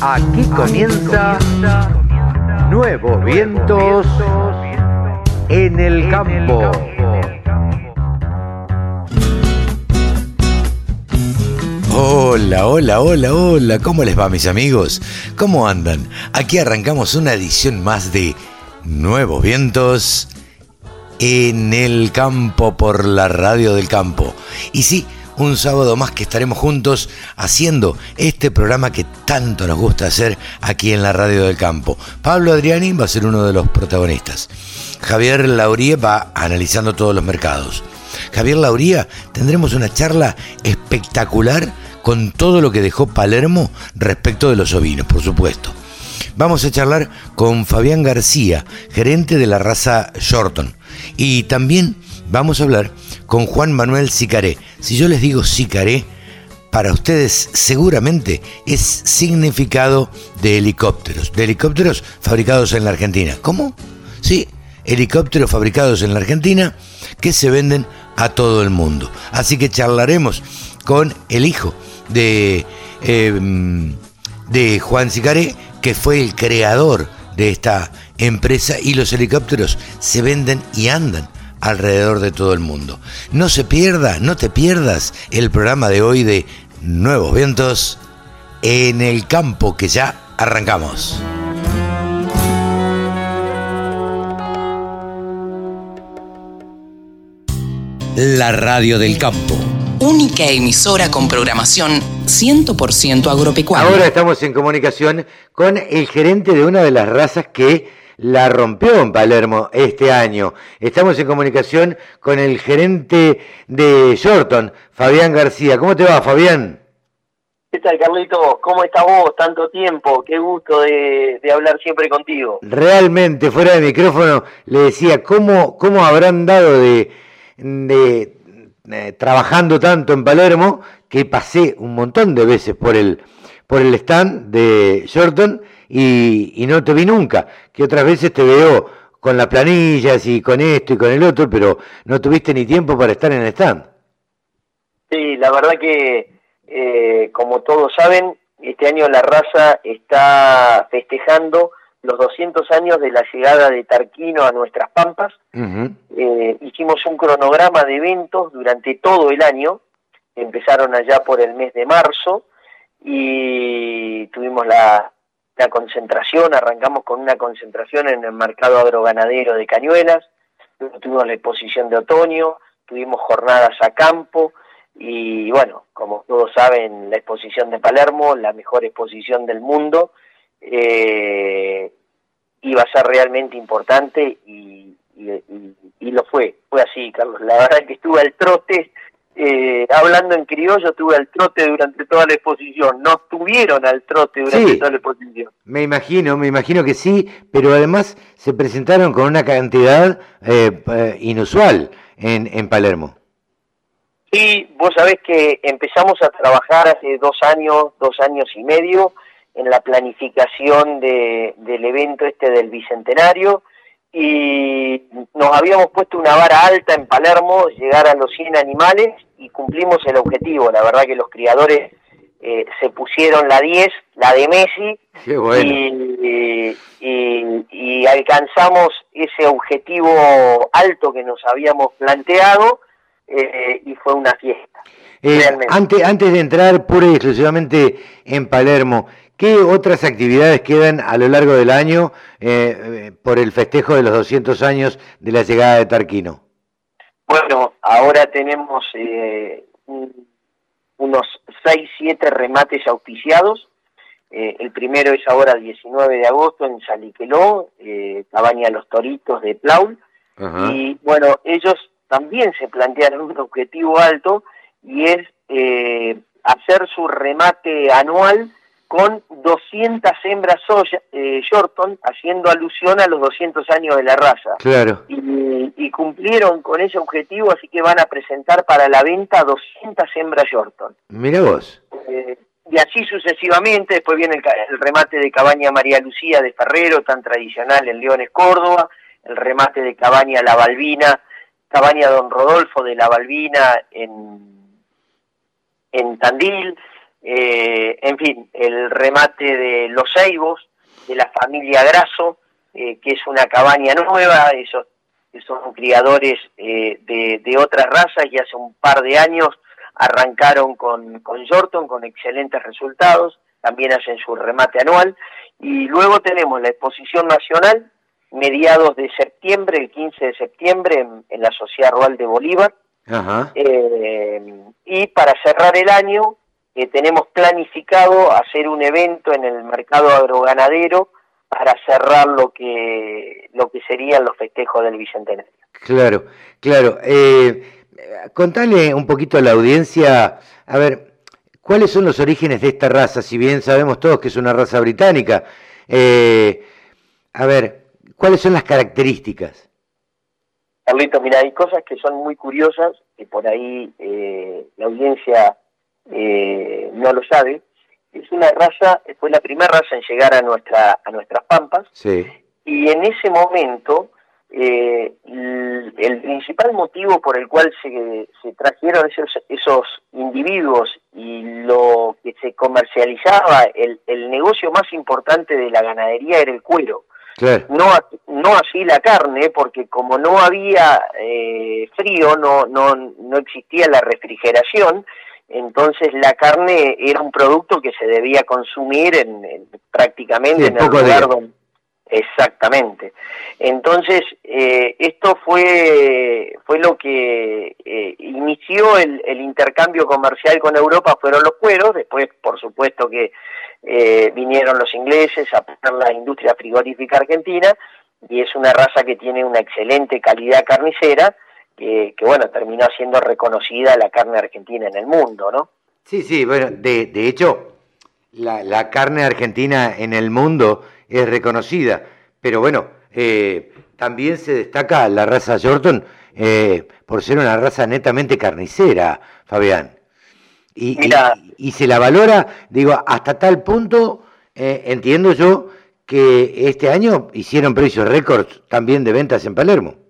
Aquí comienza Nuevos Vientos en el Campo. Hola, hola, hola, hola, ¿cómo les va mis amigos? ¿Cómo andan? Aquí arrancamos una edición más de Nuevos Vientos en el campo por la radio del campo. Y sí, un sábado más que estaremos juntos haciendo este programa que tanto nos gusta hacer aquí en la radio del campo. Pablo Adriani va a ser uno de los protagonistas. Javier Lauría va analizando todos los mercados. Javier Lauría tendremos una charla espectacular con todo lo que dejó Palermo respecto de los ovinos, por supuesto. Vamos a charlar con Fabián García, gerente de la raza Shorton. Y también vamos a hablar con Juan Manuel Sicaré. Si yo les digo Sicaré, para ustedes seguramente es significado de helicópteros, de helicópteros fabricados en la Argentina. ¿Cómo? Sí, helicópteros fabricados en la Argentina que se venden a todo el mundo. Así que charlaremos con el hijo de, em, de Juan Sicaré, que fue el creador de esta empresa y los helicópteros se venden y andan alrededor de todo el mundo. No se pierda, no te pierdas el programa de hoy de Nuevos Vientos en el campo que ya arrancamos. La radio del campo. Única emisora con programación 100% agropecuaria. Ahora estamos en comunicación con el gerente de una de las razas que la rompió en Palermo este año. Estamos en comunicación con el gerente de Shorton, Fabián García. ¿Cómo te va, Fabián? ¿Qué tal, Carlito? ¿Cómo estás vos? Tanto tiempo. Qué gusto de, hablar siempre contigo. Realmente, fuera de micrófono, le decía, ¿cómo, cómo habrán dado de, de eh, trabajando tanto en Palermo que pasé un montón de veces por el, por el stand de Shorton y, no te vi nunca, que otras veces te veo con las planillas y con esto y con el otro, pero no tuviste ni tiempo para estar en el stand. Sí, la verdad que, eh, como todos saben, este año la raza está festejando los 200 años de la llegada de Tarquino a nuestras pampas. Eh, hicimos un cronograma de eventos durante todo el año, empezaron allá por el mes de marzo y tuvimos la, la concentración, arrancamos con una concentración en el mercado agroganadero de Cañuelas, tuvimos la exposición de otoño, tuvimos jornadas a campo y bueno, como todos saben, la exposición de Palermo, la mejor exposición del mundo, eh, iba a ser realmente importante y, y, lo fue, fue así, Carlos. La verdad es que estuve al trote eh, hablando en criollo, tuve al trote durante toda la exposición. No estuvieron al trote durante toda la exposición. Me imagino, me imagino que sí, pero además se presentaron con una cantidad eh, eh, inusual en, en Palermo. Sí, vos sabés que empezamos a trabajar hace dos años, dos años y medio, en la planificación de, del evento este del Bicentenario y nos habíamos puesto una vara alta en Palermo, llegar a los 100 animales y cumplimos el objetivo. La verdad que los criadores eh, se pusieron la 10, la de Messi, y, alcanzamos ese objetivo alto que nos habíamos planteado eh, y fue una fiesta. Eh, antes, antes de entrar pura y exclusivamente en Palermo, ¿Qué otras actividades quedan a lo largo del año eh, eh, por el festejo de los 200 años de la llegada de Tarquino? Bueno, ahora tenemos eh, unos 6, 7 remates auspiciados. el primero es ahora el 19 de agosto en Saliqueló, Cabaña Los Toritos de Plaul. Y bueno, ellos también se plantearon un objetivo alto y es hacer su remate anual con 200 hembras soya, eh, Shorton, haciendo alusión a los 200 años de la raza. Claro. Y, cumplieron con ese objetivo, así que van a presentar para la venta 200 hembras Shorton. Mira vos. Eh, y así sucesivamente, después viene el, remate de Cabaña María Lucía de Ferrero, tan tradicional en Leones, Córdoba, el remate de Cabaña La Balbina, Cabaña Don Rodolfo de la Balbina en, en Tandil, eh, en fin, el remate de Los Ceibos, de la familia Graso, eh, que es una cabaña nueva, esos son criadores eh, de, de, otras razas y hace un par de años arrancaron con, con Yorton con excelentes resultados, también hacen su remate anual. Y luego tenemos la exposición nacional mediados de septiembre, el 15 de septiembre en, la Sociedad Rural de Bolívar. Eh, y para cerrar el año eh, tenemos planificado hacer un evento en el mercado agroganadero para cerrar lo que lo que serían los festejos del bicentenario. Claro, claro. Eh, contale un poquito a la audiencia, a ver, ¿cuáles son los orígenes de esta raza? Si bien sabemos todos que es una raza británica, eh, a ver, ¿cuáles son las características? Carlito, mira, hay cosas que son muy curiosas, que por ahí eh, la audiencia eh, no lo sabe, es una raza, fue la primera raza en llegar a nuestra a nuestras pampas sí. y en ese momento eh, el, principal motivo por el cual se, se trajeron esos, esos, individuos y lo que se comercializaba, el, el, negocio más importante de la ganadería era el cuero. No, no así la carne, porque como no había eh, frío, no, no, no existía la refrigeración, entonces la carne era un producto que se debía consumir en, prácticamente en el lugar donde exactamente. Entonces eh, esto fue fue lo que eh, inició el, el, intercambio comercial con Europa fueron los cueros después por supuesto que eh, vinieron los ingleses a poner la industria frigorífica argentina y es una raza que tiene una excelente calidad carnicera que, bueno, terminó siendo reconocida la carne argentina en el mundo, ¿no? Sí, sí, bueno, de, de hecho, la, la, carne argentina en el mundo es reconocida, pero bueno, eh, también se destaca la raza Yorton eh, por ser una raza netamente carnicera, Fabián. Y, y, se la valora, digo, hasta tal punto, eh, entiendo yo, que este año hicieron precios récords también de ventas en Palermo.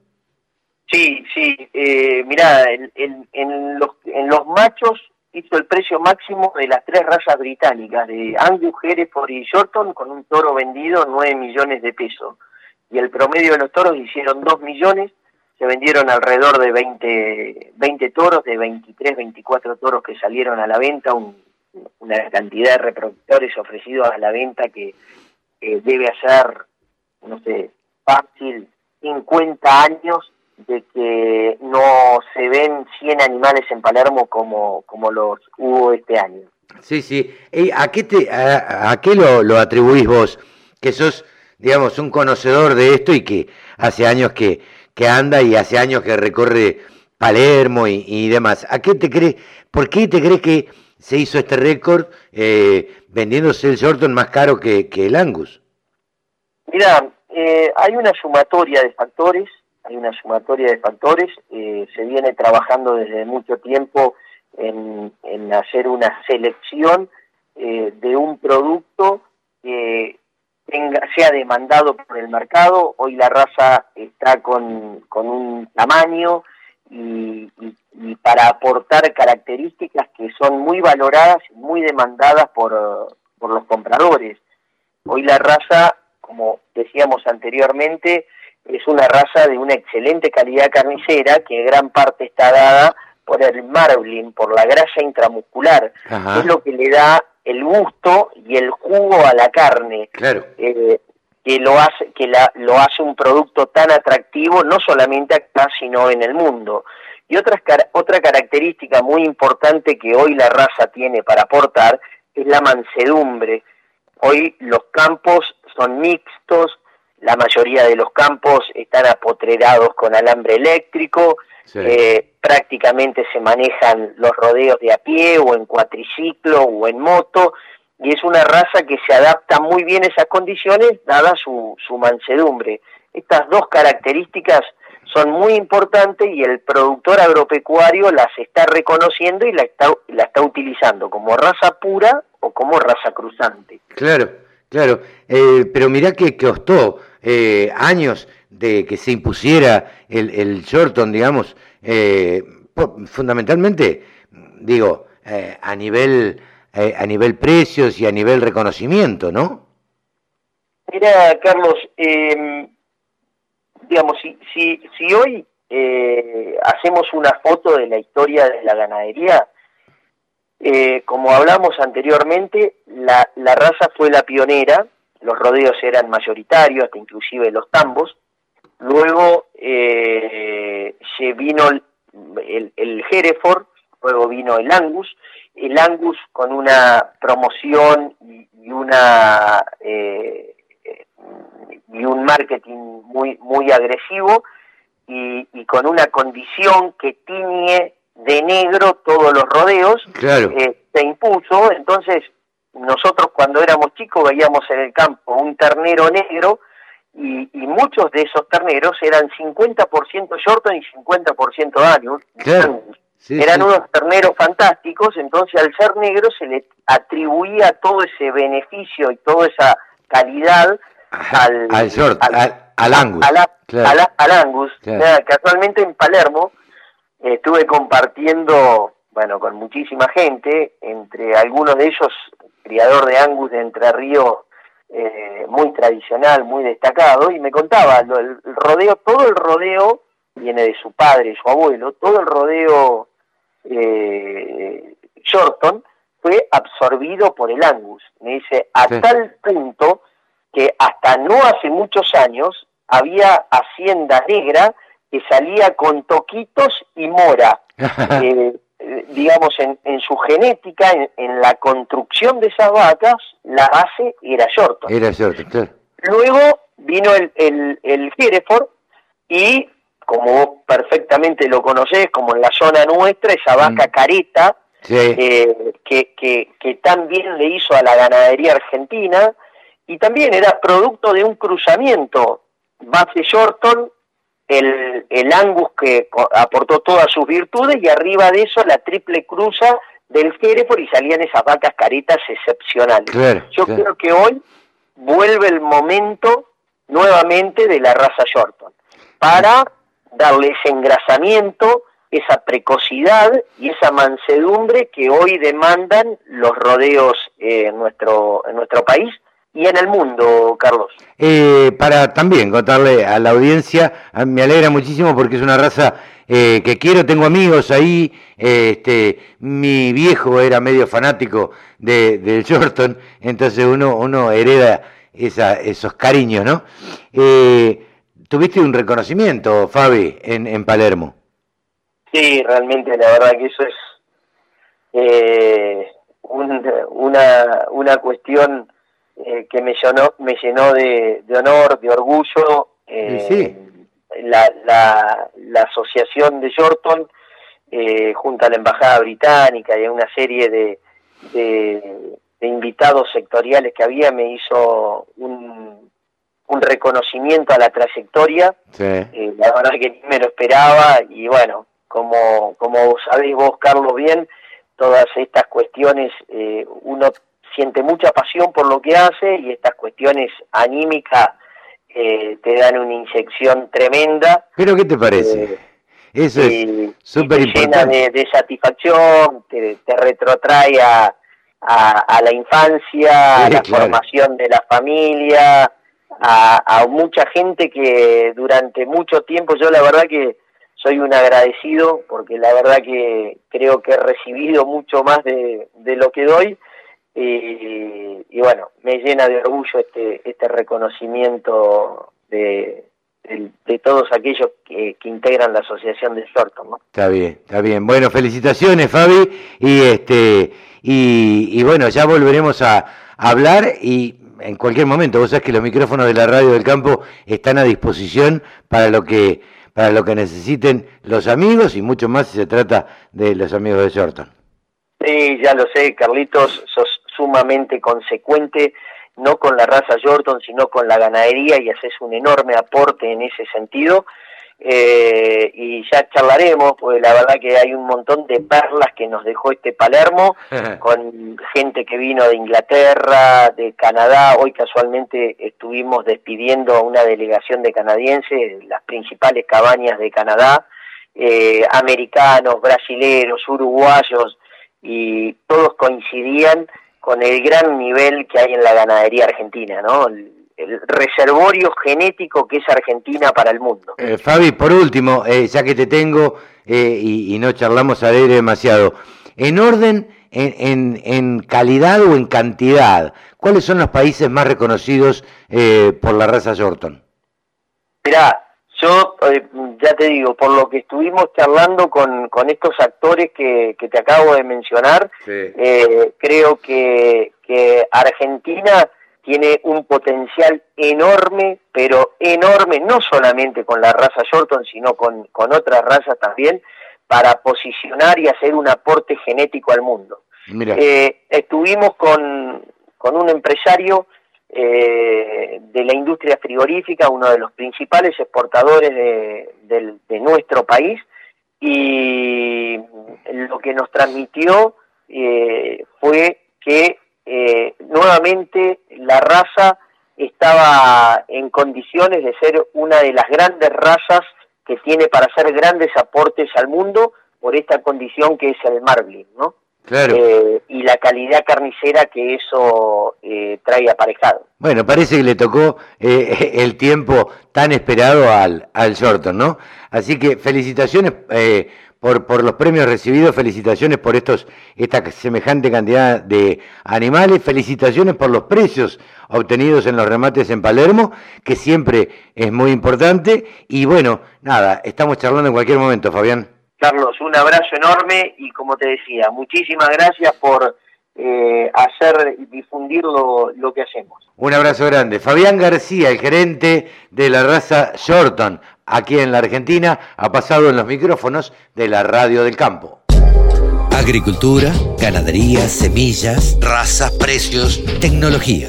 Sí, sí, eh, mirá, en, en, los, en los machos hizo el precio máximo de las tres razas británicas, de Angus, Hereford y Shorton, con un toro vendido 9 millones de pesos. Y el promedio de los toros hicieron 2 millones, se vendieron alrededor de 20, 20 toros, de 23, 24 toros que salieron a la venta, una cantidad de reproductores ofrecidos a la venta que debe hacer, no sé, fácil 50 años de que no se ven 100 animales en Palermo como, como los hubo este año. Sí, sí. ¿A qué, te, a, qué lo, lo, atribuís vos? Que sos, digamos, un conocedor de esto y que hace años que, que anda y hace años que recorre Palermo y, y demás. ¿A qué te crees? ¿Por qué te crees que se hizo este récord eh, vendiéndose el Shorton más caro que, que el Angus? Mira, eh, hay una sumatoria de factores hay una sumatoria de factores, eh, se viene trabajando desde mucho tiempo en, hacer una selección eh, de un producto que tenga, sea demandado por el mercado, hoy la raza está con, con un tamaño y, y, para aportar características que son muy valoradas y muy demandadas por, por los compradores. Hoy la raza, como decíamos anteriormente, es una raza de una excelente calidad carnicera que gran parte está dada por el marbling, por la grasa intramuscular, es lo que le da el gusto y el jugo a la carne, claro. Eh, que lo hace que la, lo hace un producto tan atractivo no solamente acá sino en el mundo. Y otra, otra característica muy importante que hoy la raza tiene para aportar es la mansedumbre. Hoy los campos son mixtos, la mayoría de los campos están apotrerados con alambre eléctrico, eh, prácticamente se manejan los rodeos de a pie o en cuatriciclo o en moto, y es una raza que se adapta muy bien a esas condiciones, dada su, su mansedumbre. Estas dos características son muy importantes y el productor agropecuario las está reconociendo y la está, la está utilizando como raza pura o como raza cruzante. Claro, claro, eh, pero mirá que costó eh, años de que se impusiera el, el Shorton, digamos, eh, fundamentalmente, digo, eh, a nivel a nivel precios y a nivel reconocimiento, ¿no? Mira, Carlos, em, digamos, si, si, si hoy hacemos una foto de la historia de la ganadería, eh, como hablamos anteriormente, la, raza fue la pionera, los rodeos eran mayoritarios, hasta inclusive los tambos. Luego eh, se vino el, el, Hereford, luego vino el Angus. El Angus con una promoción y, una eh, y un marketing muy muy agresivo y, y con una condición que tiñe de negro todos los rodeos, eh, se impuso, entonces nosotros cuando éramos chicos veíamos en el campo un ternero negro y, muchos de esos terneros eran 50% Shorton y 50% Angus. eran unos terneros fantásticos, entonces al ser negro se le atribuía todo ese beneficio y toda esa calidad al, al, Angus. al Angus. casualmente en Palermo estuve compartiendo, bueno, con muchísima gente, entre algunos de ellos, criador de Angus de Entre Ríos, eh, muy tradicional, muy destacado, y me contaba, el, rodeo, todo el rodeo viene de su padre, su abuelo, todo el rodeo eh, Shorton fue absorbido por el Angus. Me dice, a tal punto que hasta no hace muchos años había hacienda negra que salía con toquitos y mora. Eh, digamos, en, su genética, en, la construcción de esas vacas, la base era Shorton. Era Shorton, claro. Luego vino el, el, el Hereford y, como vos perfectamente lo conocés, como en la zona nuestra, esa vaca mm. careta, eh, que, que, que también le hizo a la ganadería argentina, y también era producto de un cruzamiento base Shorton el, el Angus que aportó todas sus virtudes y arriba de eso la triple cruza del Hereford y salían esas vacas caritas excepcionales. Yo creo que hoy vuelve el momento nuevamente de la raza Shorton para darle ese engrasamiento, esa precocidad y esa mansedumbre que hoy demandan los rodeos en nuestro en nuestro país y en el mundo, Carlos. Eh, para también contarle a la audiencia, me alegra muchísimo porque es una raza eh, que quiero, tengo amigos ahí, este, mi viejo era medio fanático de, del Shorton, entonces uno, uno hereda esa, esos cariños, ¿no? Eh, tuviste un reconocimiento, Fabi, en, en Palermo. Sí, realmente, la verdad que eso es una, una cuestión eh, que me llenó, me llenó de, honor, de orgullo. Eh, la, la, asociación de Yorton, eh, junto a la Embajada Británica y a una serie de, de, invitados sectoriales que había, me hizo un, un reconocimiento a la trayectoria. la verdad que ni me lo esperaba y bueno, como, como sabéis vos, Carlos, bien, todas estas cuestiones uno siente mucha pasión por lo que hace y estas cuestiones anímicas eh, te dan una inyección tremenda. ¿Pero qué te parece? Eh, Eso es súper importante. de, satisfacción, te, retrotrae a, a, la infancia, a la formación de la familia, a, a mucha gente que durante mucho tiempo, yo la verdad que soy un agradecido porque la verdad que creo que he recibido mucho más de, de lo que doy y, bueno, me llena de orgullo este, este reconocimiento de, de, todos aquellos que, integran la asociación de Shorton, ¿no? Está bien, está bien. Bueno, felicitaciones, Fabi, y este y, bueno, ya volveremos a, hablar y en cualquier momento, vos sabés que los micrófonos de la radio del campo están a disposición para lo que para lo que necesiten los amigos y mucho más si se trata de los amigos de Shorton. Sí, ya lo sé, Carlitos, sos sumamente consecuente, no con la raza Jordan, sino con la ganadería y haces un enorme aporte en ese sentido. Eh, y ya charlaremos, porque la verdad que hay un montón de perlas que nos dejó este Palermo, con gente que vino de Inglaterra, de Canadá, hoy casualmente estuvimos despidiendo a una delegación de canadienses, las principales cabañas de Canadá, eh, americanos, brasileros, uruguayos, y todos coincidían con el gran nivel que hay en la ganadería argentina, ¿no? El, reservorio genético que es Argentina para el mundo. Eh, Fabi, por último, eh, ya que te tengo eh, y, no charlamos al aire demasiado, en orden, en, en, calidad o en cantidad, ¿cuáles son los países más reconocidos por la raza Yorton? Mirá, yo ya te digo, por lo que estuvimos charlando con, con estos actores que, que te acabo de mencionar, creo que, que Argentina tiene un potencial enorme, pero enorme, no solamente con la raza Shorton, sino con, con otras razas también, para posicionar y hacer un aporte genético al mundo. Eh, estuvimos con, con, un empresario eh, de la industria frigorífica, uno de los principales exportadores de, nuestro país, y lo que nos transmitió eh, fue que eh, nuevamente la raza estaba en condiciones de ser una de las grandes razas que tiene para hacer grandes aportes al mundo por esta condición que es el marbling, ¿no? Claro. Eh, y la calidad carnicera que eso eh, trae aparejado. Bueno, parece que le tocó eh, el tiempo tan esperado al, al Shorton, ¿no? Así que felicitaciones por, por los premios recibidos, felicitaciones por estos, esta semejante cantidad de animales, felicitaciones por los precios obtenidos en los remates en Palermo, que siempre es muy importante. Y bueno, nada, estamos charlando en cualquier momento, Fabián. Carlos, un abrazo enorme y como te decía, muchísimas gracias por eh, hacer difundir lo, lo, que hacemos. Un abrazo grande. Fabián García, el gerente de la raza Shorton, aquí en la Argentina, ha pasado en los micrófonos de la Radio del Campo. Agricultura, ganadería, semillas, razas, precios, tecnología.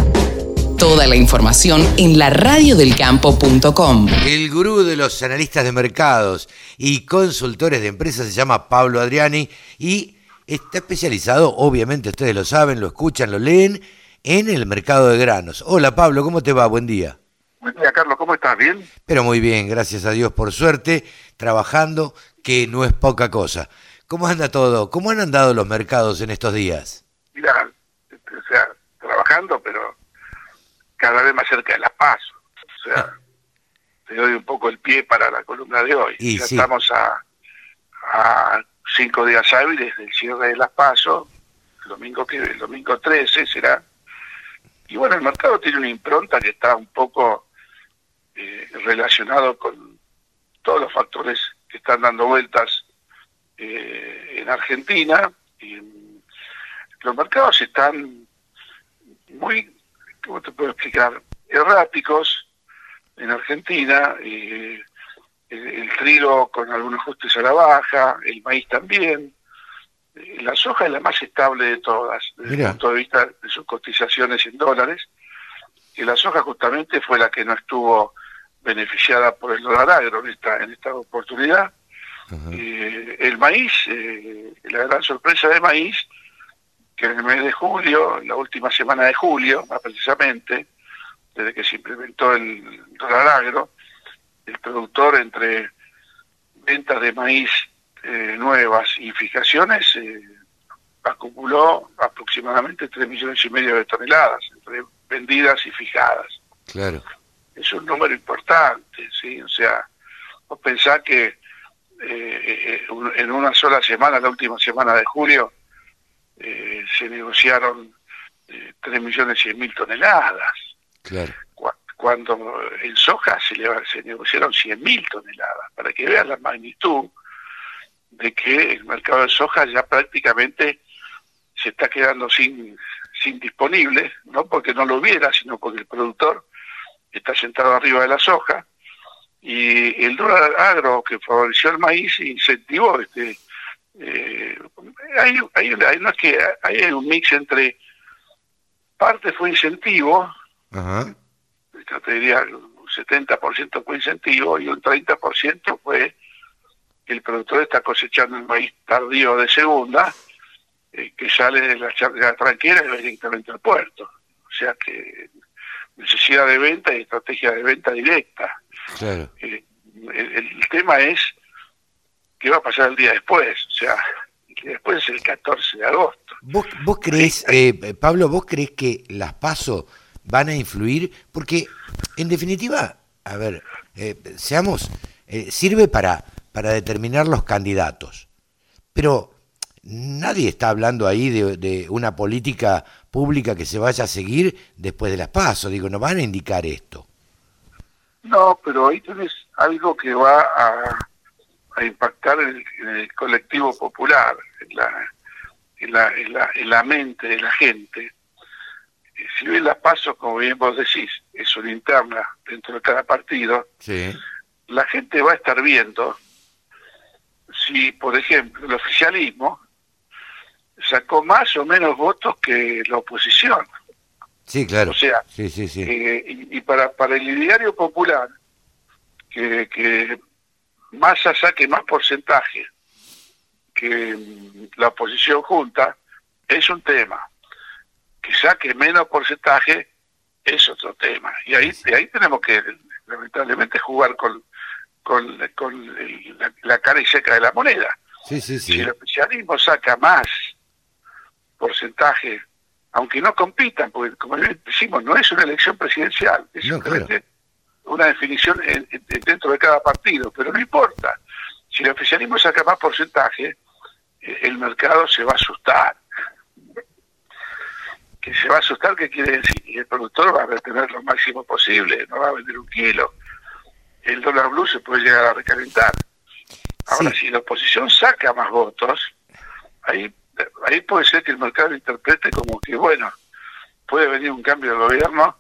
Toda la información en la laradiodelcampo.com. El gurú de los analistas de mercados y consultores de empresas se llama Pablo Adriani y está especializado, obviamente ustedes lo saben, lo escuchan, lo leen, en el mercado de granos. Hola Pablo, ¿cómo te va? Buen día. Buen día, Carlos, ¿cómo estás? ¿Bien? Pero muy bien, gracias a Dios por suerte, trabajando, que no es poca cosa. ¿Cómo anda todo? ¿Cómo han andado los mercados en estos días? Mira, o sea, trabajando, pero cada vez más cerca de la paz. O sea, ah. te doy un poco el pie para la columna de hoy. Y ya estamos a, a cinco días hábiles del cierre de las pasos, el domingo que el domingo 13 será. Y bueno, el mercado tiene una impronta que está un poco eh, relacionado con todos los factores que están dando vueltas eh, en Argentina. Y los mercados están muy, ¿cómo te puedo explicar? Erráticos en Argentina. y el, trigo con algunos ajustes a la baja, el maíz también. Eh, la soja es la más estable de todas, desde el punto de vista de sus cotizaciones en dólares. Y la soja justamente fue la que no estuvo beneficiada por el dólar agro en esta, en esta oportunidad. Eh, el maíz, eh, la gran sorpresa de maíz, que en el mes de julio, la última semana de julio, más precisamente, desde que se implementó el dólar agro, el productor entre ventas de maíz eh, nuevas y fijaciones eh, acumuló aproximadamente 3 millones y medio de toneladas entre vendidas y fijadas. Claro. Es un número importante, ¿sí? O sea, vos pensás que eh, en una sola semana, la última semana de julio, se negociaron 3 millones y mil toneladas. Claro cuando en soja se, le, se negociaron 100.000 toneladas, para que vean la magnitud de que el mercado de soja ya prácticamente se está quedando sin, sin disponible, no porque no lo hubiera, sino porque el productor está sentado arriba de la soja, y el dólar agro que favoreció el maíz incentivó este eh, hay, hay, hay, no es que hay un mix entre parte fue incentivo Ajá te diría un 70% fue incentivo y un 30% fue el productor está cosechando el maíz tardío de segunda, eh, que sale de la, de tranquera y va directamente al puerto. O sea que necesidad de venta y estrategia de venta directa. Claro. Eh, el, tema es qué va a pasar el día después. O sea, después es el 14 de agosto. ¿Vos, vos crees, eh, Pablo, vos crees que las pasos van a influir? Porque, en definitiva, a ver, eh, seamos, eh, sirve para, para determinar los candidatos. Pero nadie está hablando ahí de, de, una política pública que se vaya a seguir después de las pasos. Digo, no van a indicar esto. No, pero ahí tenés algo que va a, a impactar en el, colectivo popular, en la, en, la, en, la, en la mente de la gente. Si bien las pasos, como bien vos decís, es una interna dentro de cada partido, Sí. la gente va a estar viendo si, por ejemplo, el oficialismo sacó más o menos votos que la oposición. Sí, claro. O sea, sí, sí, sí. Eh, y, y para, para el ideario popular, que, que Massa saque más porcentaje que la oposición junta, es un tema. Que saque menos porcentaje es otro tema. Y ahí, de ahí tenemos que, lamentablemente, jugar con, con, con el- la, la cara y seca de la moneda. Sí, sí, Si sí. el oficialismo saca más porcentaje, aunque no compitan, porque como decimos, no es una elección presidencial, es No, simplemente una definición en- en- dentro de cada partido, pero no importa. Si el oficialismo saca más porcentaje, eh, el mercado se va a asustar. Que se va a asustar, ¿qué quiere decir? Y el productor va a retener lo máximo posible, no va a vender un kilo. El dólar blue se puede llegar a recalentar. Ahora, Sí. si la oposición saca más votos, ahí, ahí puede ser que el mercado lo interprete como que, bueno, puede venir un cambio de gobierno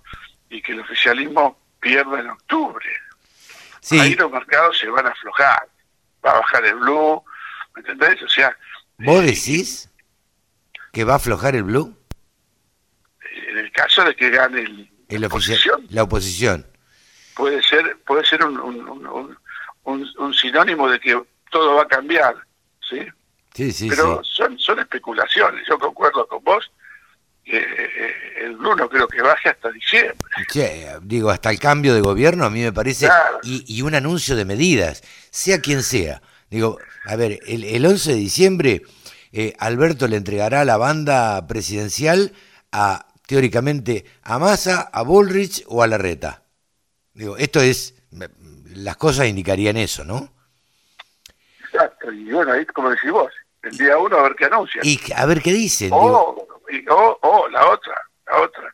y que el oficialismo pierda en octubre. Sí, Ahí los mercados se van a aflojar. Va a bajar el blue, ¿me entendés? O sea, ¿vos decís que va a aflojar el blue? en el caso de que gane el, El la ofici- oposición, la oposición. puede ser puede ser un, un, un- sinónimo de que todo va a cambiar, ¿sí? Sí, sí, Pero sí. son son especulaciones. Yo concuerdo con vos el blue no creo que baje hasta diciembre. Che, digo, hasta el cambio de gobierno a mí me parece, Claro. y, y un anuncio de medidas, sea quien sea. Digo, a ver, el, el 11 de diciembre eh, Alberto le entregará la banda presidencial a, teóricamente, a Massa, a Bullrich o a Larreta. Digo, esto es, las cosas indicarían eso, ¿no? Exacto. Y bueno, ahí como decís vos, el día uno a ver qué anuncian. Y a ver qué dicen. digo, O, y- o, o la otra, la otra.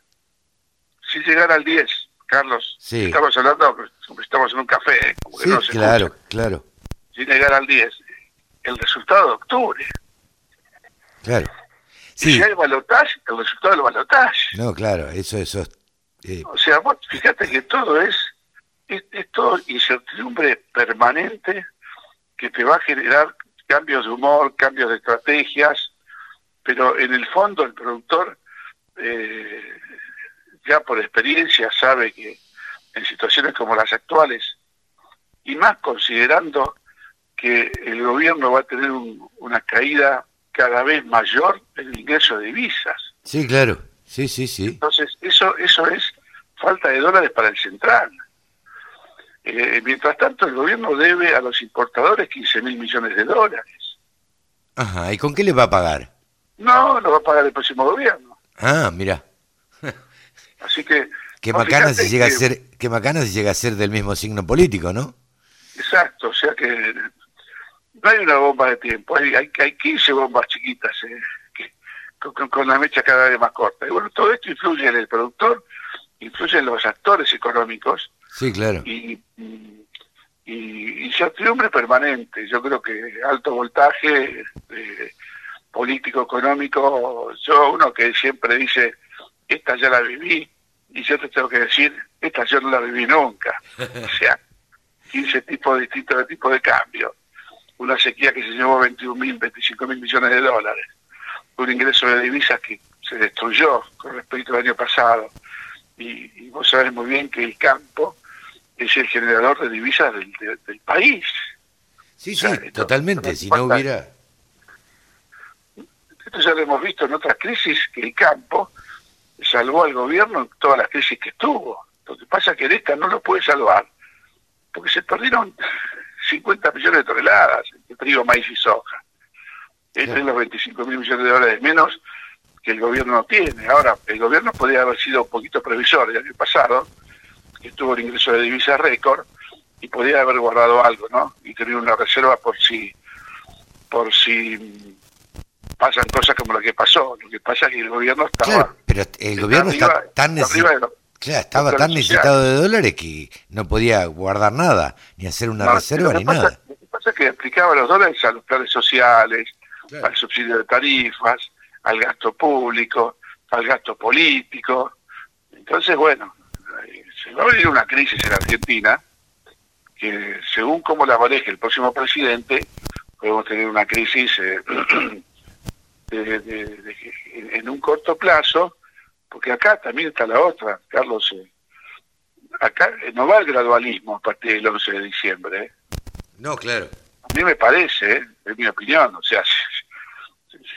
Si llegara al 10, Carlos, Sí. estamos hablando, como estamos en un café, ¿eh? como que sí, no se claro, escucha. claro, Si llegara al 10, el resultado de octubre. claro. Sí, Si hay balotaje, el resultado del balotaje. no, claro, eso, eso. eh, O sea, vos fíjate que todo es, es, es todo incertidumbre permanente que te va a generar cambios de humor, cambios de estrategias, pero en el fondo el productor eh, ya por experiencia sabe que en situaciones como las actuales, y más considerando que el gobierno va a tener un- una caída cada vez mayor en el ingreso de divisas. sí, claro, sí, sí, sí. Entonces, eso, eso es falta de dólares para el central. Eh, mientras tanto, el gobierno debe a los importadores 15 mil millones de dólares. Ajá, ¿y con qué le va a pagar? No, lo va a pagar el próximo gobierno. Ah, mira, Así que... qué macana si llega a ser, qué macana si llega a ser del mismo signo político, ¿no? Exacto, o sea que no hay una bomba de tiempo, hay, hay, hay 15 bombas chiquitas eh, que- con, con- con la mecha cada vez más corta. Y bueno, todo esto influye en el productor, influye en los actores económicos, Sí, claro. y, y, y incertidumbre permanente. Yo creo que alto voltaje eh, político, económico, yo uno que siempre dice, esta ya la viví, y yo te tengo que decir, esta yo no la viví nunca. O sea, 15 tipos distintos de tipo de cambio. Una sequía que se llevó 21 mil, 25 mil millones de dólares. Un ingreso de divisas que se destruyó con respecto al año pasado. Y, y vos sabés muy bien que el campo es el generador de divisas del, de- del país. Sí, sí, totalmente, si no hubiera... Esto ya lo hemos visto en otras crisis, que el campo salvó al gobierno en todas las crisis que estuvo. Lo que pasa es que en esta no lo puede salvar, porque se perdieron 50 millones de toneladas de trigo, maíz y soja. Entre es los 25 mil millones de dólares menos que el gobierno no tiene. Ahora, el gobierno podría haber sido un poquito previsor el año pasado, que tuvo el ingreso de divisas récord, y podría haber guardado algo, ¿no? Y tener una reserva por si, por si pasan cosas como lo que pasó. Lo que pasa es que el gobierno estaba... Claro, pero el gobierno está tan necesitado... Claro, estaba tan necesitado de dólares que no podía guardar nada, ni hacer una reserva, ni nada. Lo que pasa es que aplicaba los dólares a los planes sociales, al subsidio de tarifas, al gasto público, al gasto político. Entonces, bueno, se va a venir una crisis en Argentina que según cómo la maneje el próximo presidente, podemos tener una crisis eh, en un corto plazo, porque acá también está la otra, Carlos. Eh, acá no va el gradualismo a partir del 11 de diciembre. Eh. No, claro. A mí me parece, es mi opinión, o sea,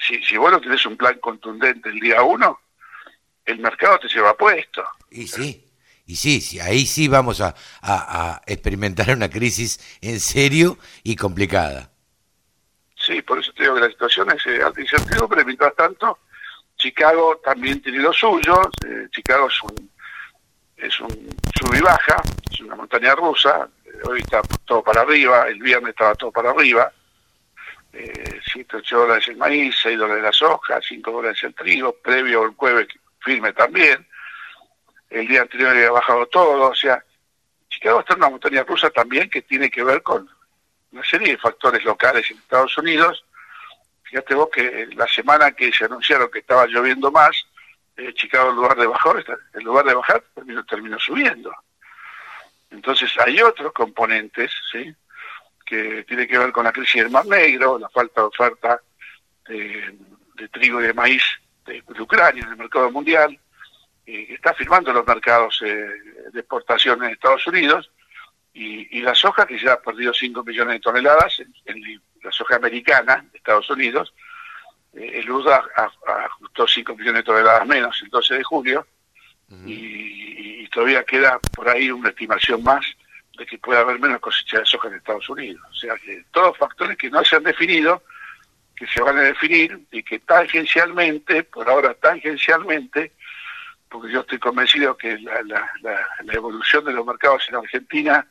si, si vos no tenés un plan contundente el día uno, el mercado te lleva puesto. Y sí, y sí, sí ahí sí vamos a, experimentar una crisis en serio y complicada. Sí, por eso te digo que la situación es eh, alta incertidumbre, mientras tanto, Chicago también tiene lo suyo, eh, Chicago es un, es un sub y baja, es una montaña rusa, hoy está todo para arriba, el viernes estaba todo para arriba, eh, 108 dólares el maíz, 6 dólares la soja, 5 dólares el trigo, previo el jueves firme también. El día anterior había bajado todo, o sea, Chicago está en una montaña rusa también que tiene que ver con una serie de factores locales en Estados Unidos. Fíjate vos que la semana que se anunciaron que estaba lloviendo más, eh, Chicago en lugar de bajar, en lugar de bajar terminó, terminó subiendo. Entonces hay otros componentes, ¿sí? que tiene que ver con la crisis del Mar Negro, la falta de oferta de, trigo y de maíz de, Ucrania en el mercado mundial, que está firmando los mercados eh, de exportación en Estados Unidos, y, la soja que ya ha perdido 5 millones de toneladas en, la soja americana de Estados Unidos, eh, el UDA ajustó 5 millones de toneladas menos el 12 de julio, y, y, todavía queda por ahí una estimación más de que pueda haber menos cosecha de soja en Estados Unidos. O sea que todos factores que no se han definido, que se van a definir y que tangencialmente, por ahora tangencialmente, porque yo estoy convencido que la, la, evolución de los mercados en Argentina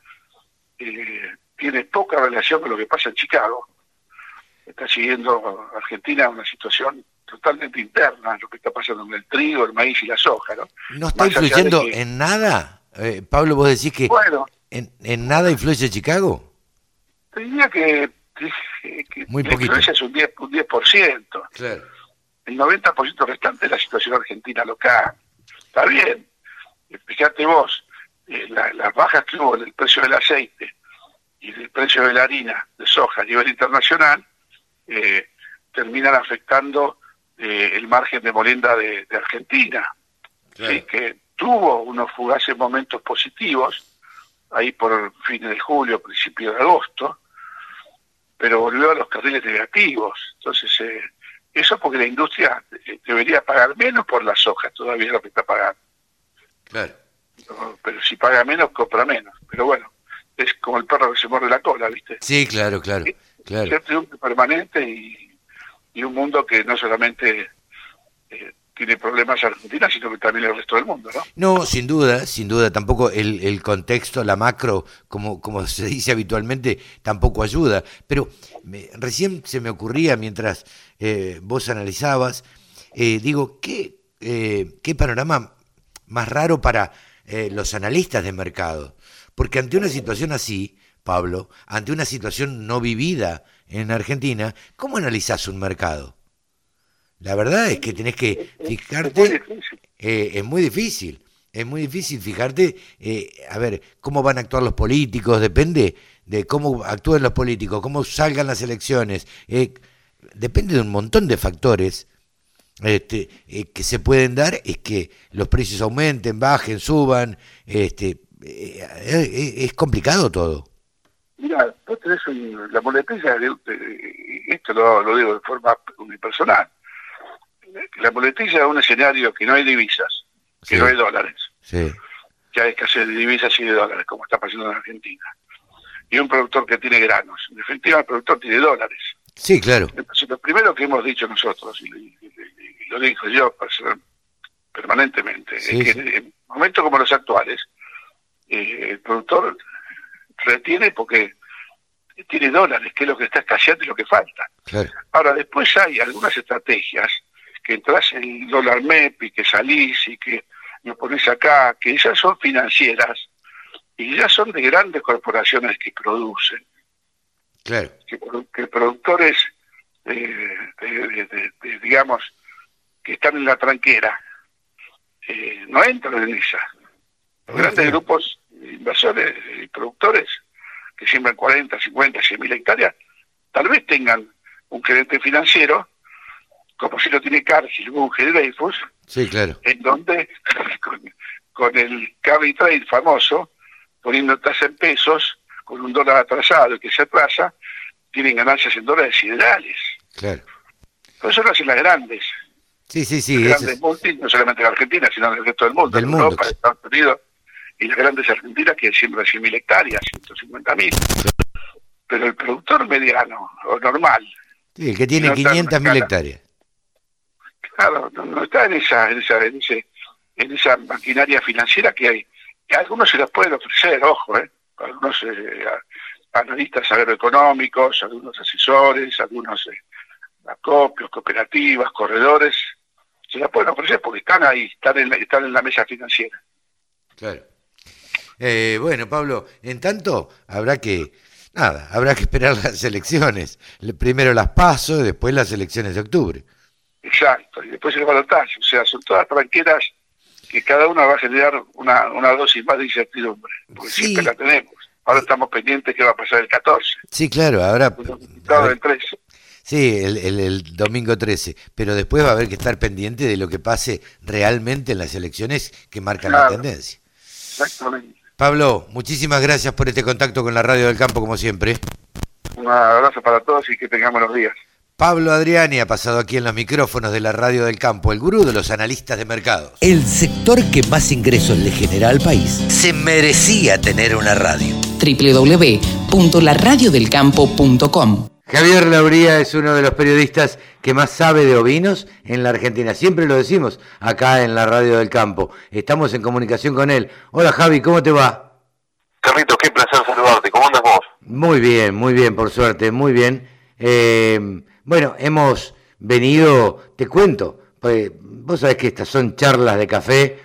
eh, tiene poca relación con lo que pasa en Chicago. Está siguiendo Argentina una situación totalmente interna, lo que está pasando con el trigo, el maíz y la soja. ¿No, ¿No está influyendo en nada? Eh, Pablo, vos decís que... Bueno, ¿En, nada influye Chicago? Te diría que, Muy la influencia es un 10%. Un 10%. Claro. El 90% restante es la situación argentina local. Está bien. Fíjate vos, eh, las bajas que hubo en el precio del aceite y del precio de la harina de soja a nivel internacional eh, terminan afectando eh, el margen de molenda de, Argentina, que tuvo unos fugaces momentos positivos, ahí por fines de julio, principio de agosto, pero volvió a los carriles negativos. Entonces, eh, eso porque la industria debería pagar menos por las hojas, todavía lo que está pagando. Claro. Pero si paga menos, compra menos. Pero bueno, es como el perro que se muerde la cola, ¿viste? Sí, claro, claro. claro. un permanente y, y, un mundo que no solamente eh, tiene problemas Argentina, sino que también el resto del mundo, ¿no? No, sin duda, sin duda, tampoco el, el contexto, la macro, como, como se dice habitualmente, tampoco ayuda. Pero recién se me ocurría mientras eh, vos analizabas, eh, digo, ¿qué, eh, ¿qué panorama más raro para los analistas de mercado? Porque ante una situación así, Pablo, ante una situación no vivida en Argentina, ¿cómo analizás un mercado? La verdad es que tenés que fijarte, eh, es muy difícil, es muy difícil fijarte, eh, a ver, cómo van a actuar los políticos, depende de cómo actúen los políticos, cómo salgan las elecciones, eh, depende de un montón de factores este, que se pueden dar, es que los precios aumenten, bajen, suban, este, es complicado todo. Mira, vos tenés la muletilla, esto lo, lo, digo de forma unipersonal, la muletilla es un escenario que no hay divisas, que no hay dólares, sí. que hay escasez de divisas y de dólares, como está pasando en Argentina, y un productor que tiene granos. En definitiva, el productor tiene dólares. Sí, claro. Entonces, lo primero que hemos dicho nosotros, y, lo dijo yo permanentemente, es que en momentos como los actuales, eh, el productor retiene porque tiene dólares, que es lo que está escaseando y lo que falta. Ahora, después hay algunas estrategias que entras en dólar MEP y que salís y que lo pones acá, que esas son financieras y ya son de grandes corporaciones que producen. Claro. Que, productores, eh, digamos, que están en la tranquera, eh, no entran en esa. Los grandes grupos inversores y productores que siembran 40, 50, 100 mil hectáreas, tal vez tengan un gerente financiero, como si lo tiene Cargill, Bunge Dreyfus, sí, claro. en donde con, el carry trade famoso, poniendo tasa en pesos, con un dólar atrasado que se atrasa, tienen ganancias en dólares siderales. Claro. Pero eso lo hacen las grandes. Sí, sí, sí. Las grandes multis, no solamente en Argentina, sino en el resto del mundo. Del mundo. Europa, Estados Unidos y las grandes argentinas que siembran 100.000 hectáreas, 150.000. Pero el productor mediano o normal. Sí, el que tiene 500.000 hectáreas. Claro, no, está en esa, en esa, en ese, en esa maquinaria financiera que hay. Que algunos se las pueden ofrecer, ojo, ¿eh? Algunos eh, analistas agroeconómicos, algunos asesores, algunos eh, acopios, cooperativas, corredores, se las pueden ofrecer porque están ahí, están en están en la mesa financiera. Claro. Eh, bueno, Pablo, en tanto habrá que, nada, habrá que esperar las elecciones. Primero las paso después las elecciones de octubre. Exacto, y después el balotaje. O sea, son todas tranqueras que cada una va a generar una, una dosis más de incertidumbre, porque siempre la tenemos. Ahora estamos pendientes qué va a pasar el 14. Sí, claro, ahora... el 13. Sí, el, el, domingo 13, pero después va a haber que estar pendiente de lo que pase realmente en las elecciones que marcan la tendencia. Exactamente. Pablo, muchísimas gracias por este contacto con la Radio del Campo, como siempre. Un abrazo para todos y que tengamos los días. Pablo Adriani ha pasado aquí en los micrófonos de la Radio del Campo, el gurú de los analistas de mercados. El sector que más ingresos le genera al país se merecía tener una radio. www.laradiodelcampo.com Javier Lauría es uno de los periodistas que más sabe de ovinos en la Argentina. Siempre lo decimos acá en la Radio del Campo. Estamos en comunicación con él. Hola Javi, ¿cómo te va? Carlitos, qué placer saludarte. ¿Cómo andas vos? Muy bien, muy bien, por suerte, muy bien. Eh, bueno, hemos venido, te cuento, pues vos sabés que estas son charlas de café.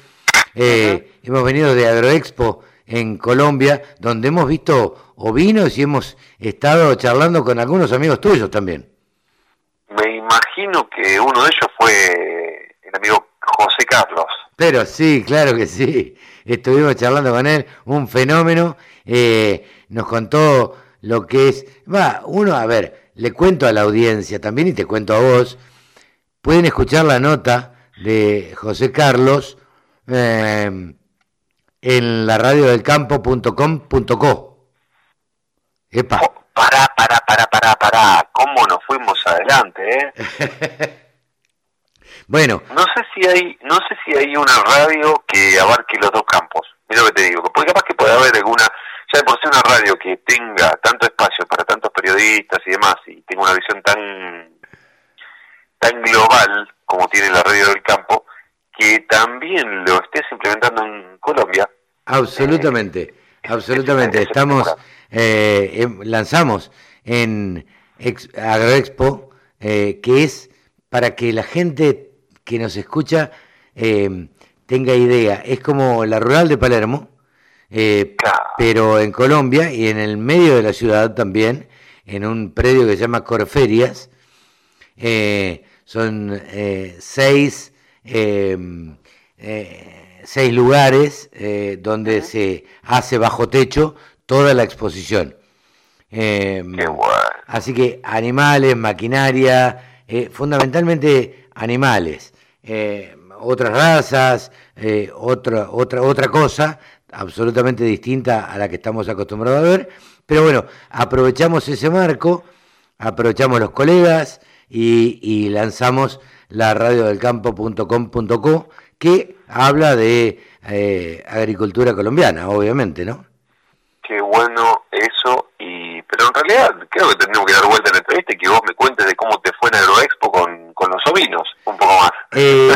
Eh, hemos venido de Agroexpo en Colombia, donde hemos visto ovinos y hemos estado charlando con algunos amigos tuyos también. Me imagino que uno de ellos fue el amigo José Carlos. Pero sí, claro que sí. Estuvimos charlando con él, un fenómeno. Eh, nos contó lo que es. Va, uno, a ver, le cuento a la audiencia también y te cuento a vos. Pueden escuchar la nota de José Carlos. Eh, en la radio del campo.com.co. Epa. Oh, pará, pará, pará, pará, pará. ¿Cómo nos fuimos adelante, eh? bueno. No sé si hay, no sé si hay una radio que abarque los dos campos. Mira lo que te digo, porque capaz que puede haber alguna, ya de por sí una radio que tenga tanto espacio para tantos periodistas y demás, y tenga una visión tan, tan global como tiene la radio del campo, que también lo estés implementando en Colombia. Absolutamente, eh, absolutamente. Estamos, eh, em, lanzamos en Agroexpo, eh, que es para que la gente que nos escucha em, tenga idea. Es como la rural de Palermo, pero en Colombia y en el medio de la ciudad también, en un predio que se llama Corferias. son seis Em, eh, seis lugares eh, donde se hace bajo techo toda la exposición. Em, así que animales, maquinaria, eh, fundamentalmente animales, otras razas, otra, otra, otra cosa absolutamente distinta a la que estamos acostumbrados a ver. Pero bueno, aprovechamos ese marco, aprovechamos los colegas y, lanzamos la radiodelcampo.com.co que habla de eh, agricultura colombiana, obviamente, ¿no? Qué bueno eso, y pero en realidad creo que tenemos que dar vuelta en la entrevista y que vos me cuentes de cómo te fue en Agroexpo con, con los ovinos, un poco más. Eh,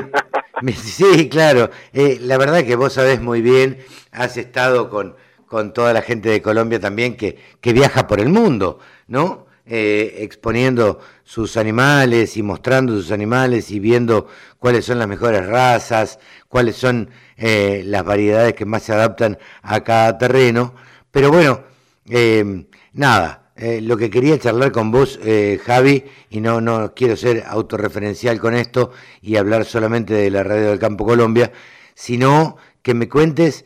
sí, claro, eh, la verdad que vos sabés muy bien, has estado con, con toda la gente de Colombia también que, que viaja por el mundo, ¿no? Eh, exponiendo sus animales y mostrando sus animales y viendo cuáles son las mejores razas, cuáles son las variedades que más se adaptan a cada terreno. Pero bueno, eh, nada, eh, lo que quería charlar con vos, eh, Javi, y no, no quiero ser autorreferencial con esto y hablar solamente de la radio del Campo Colombia, sino que me cuentes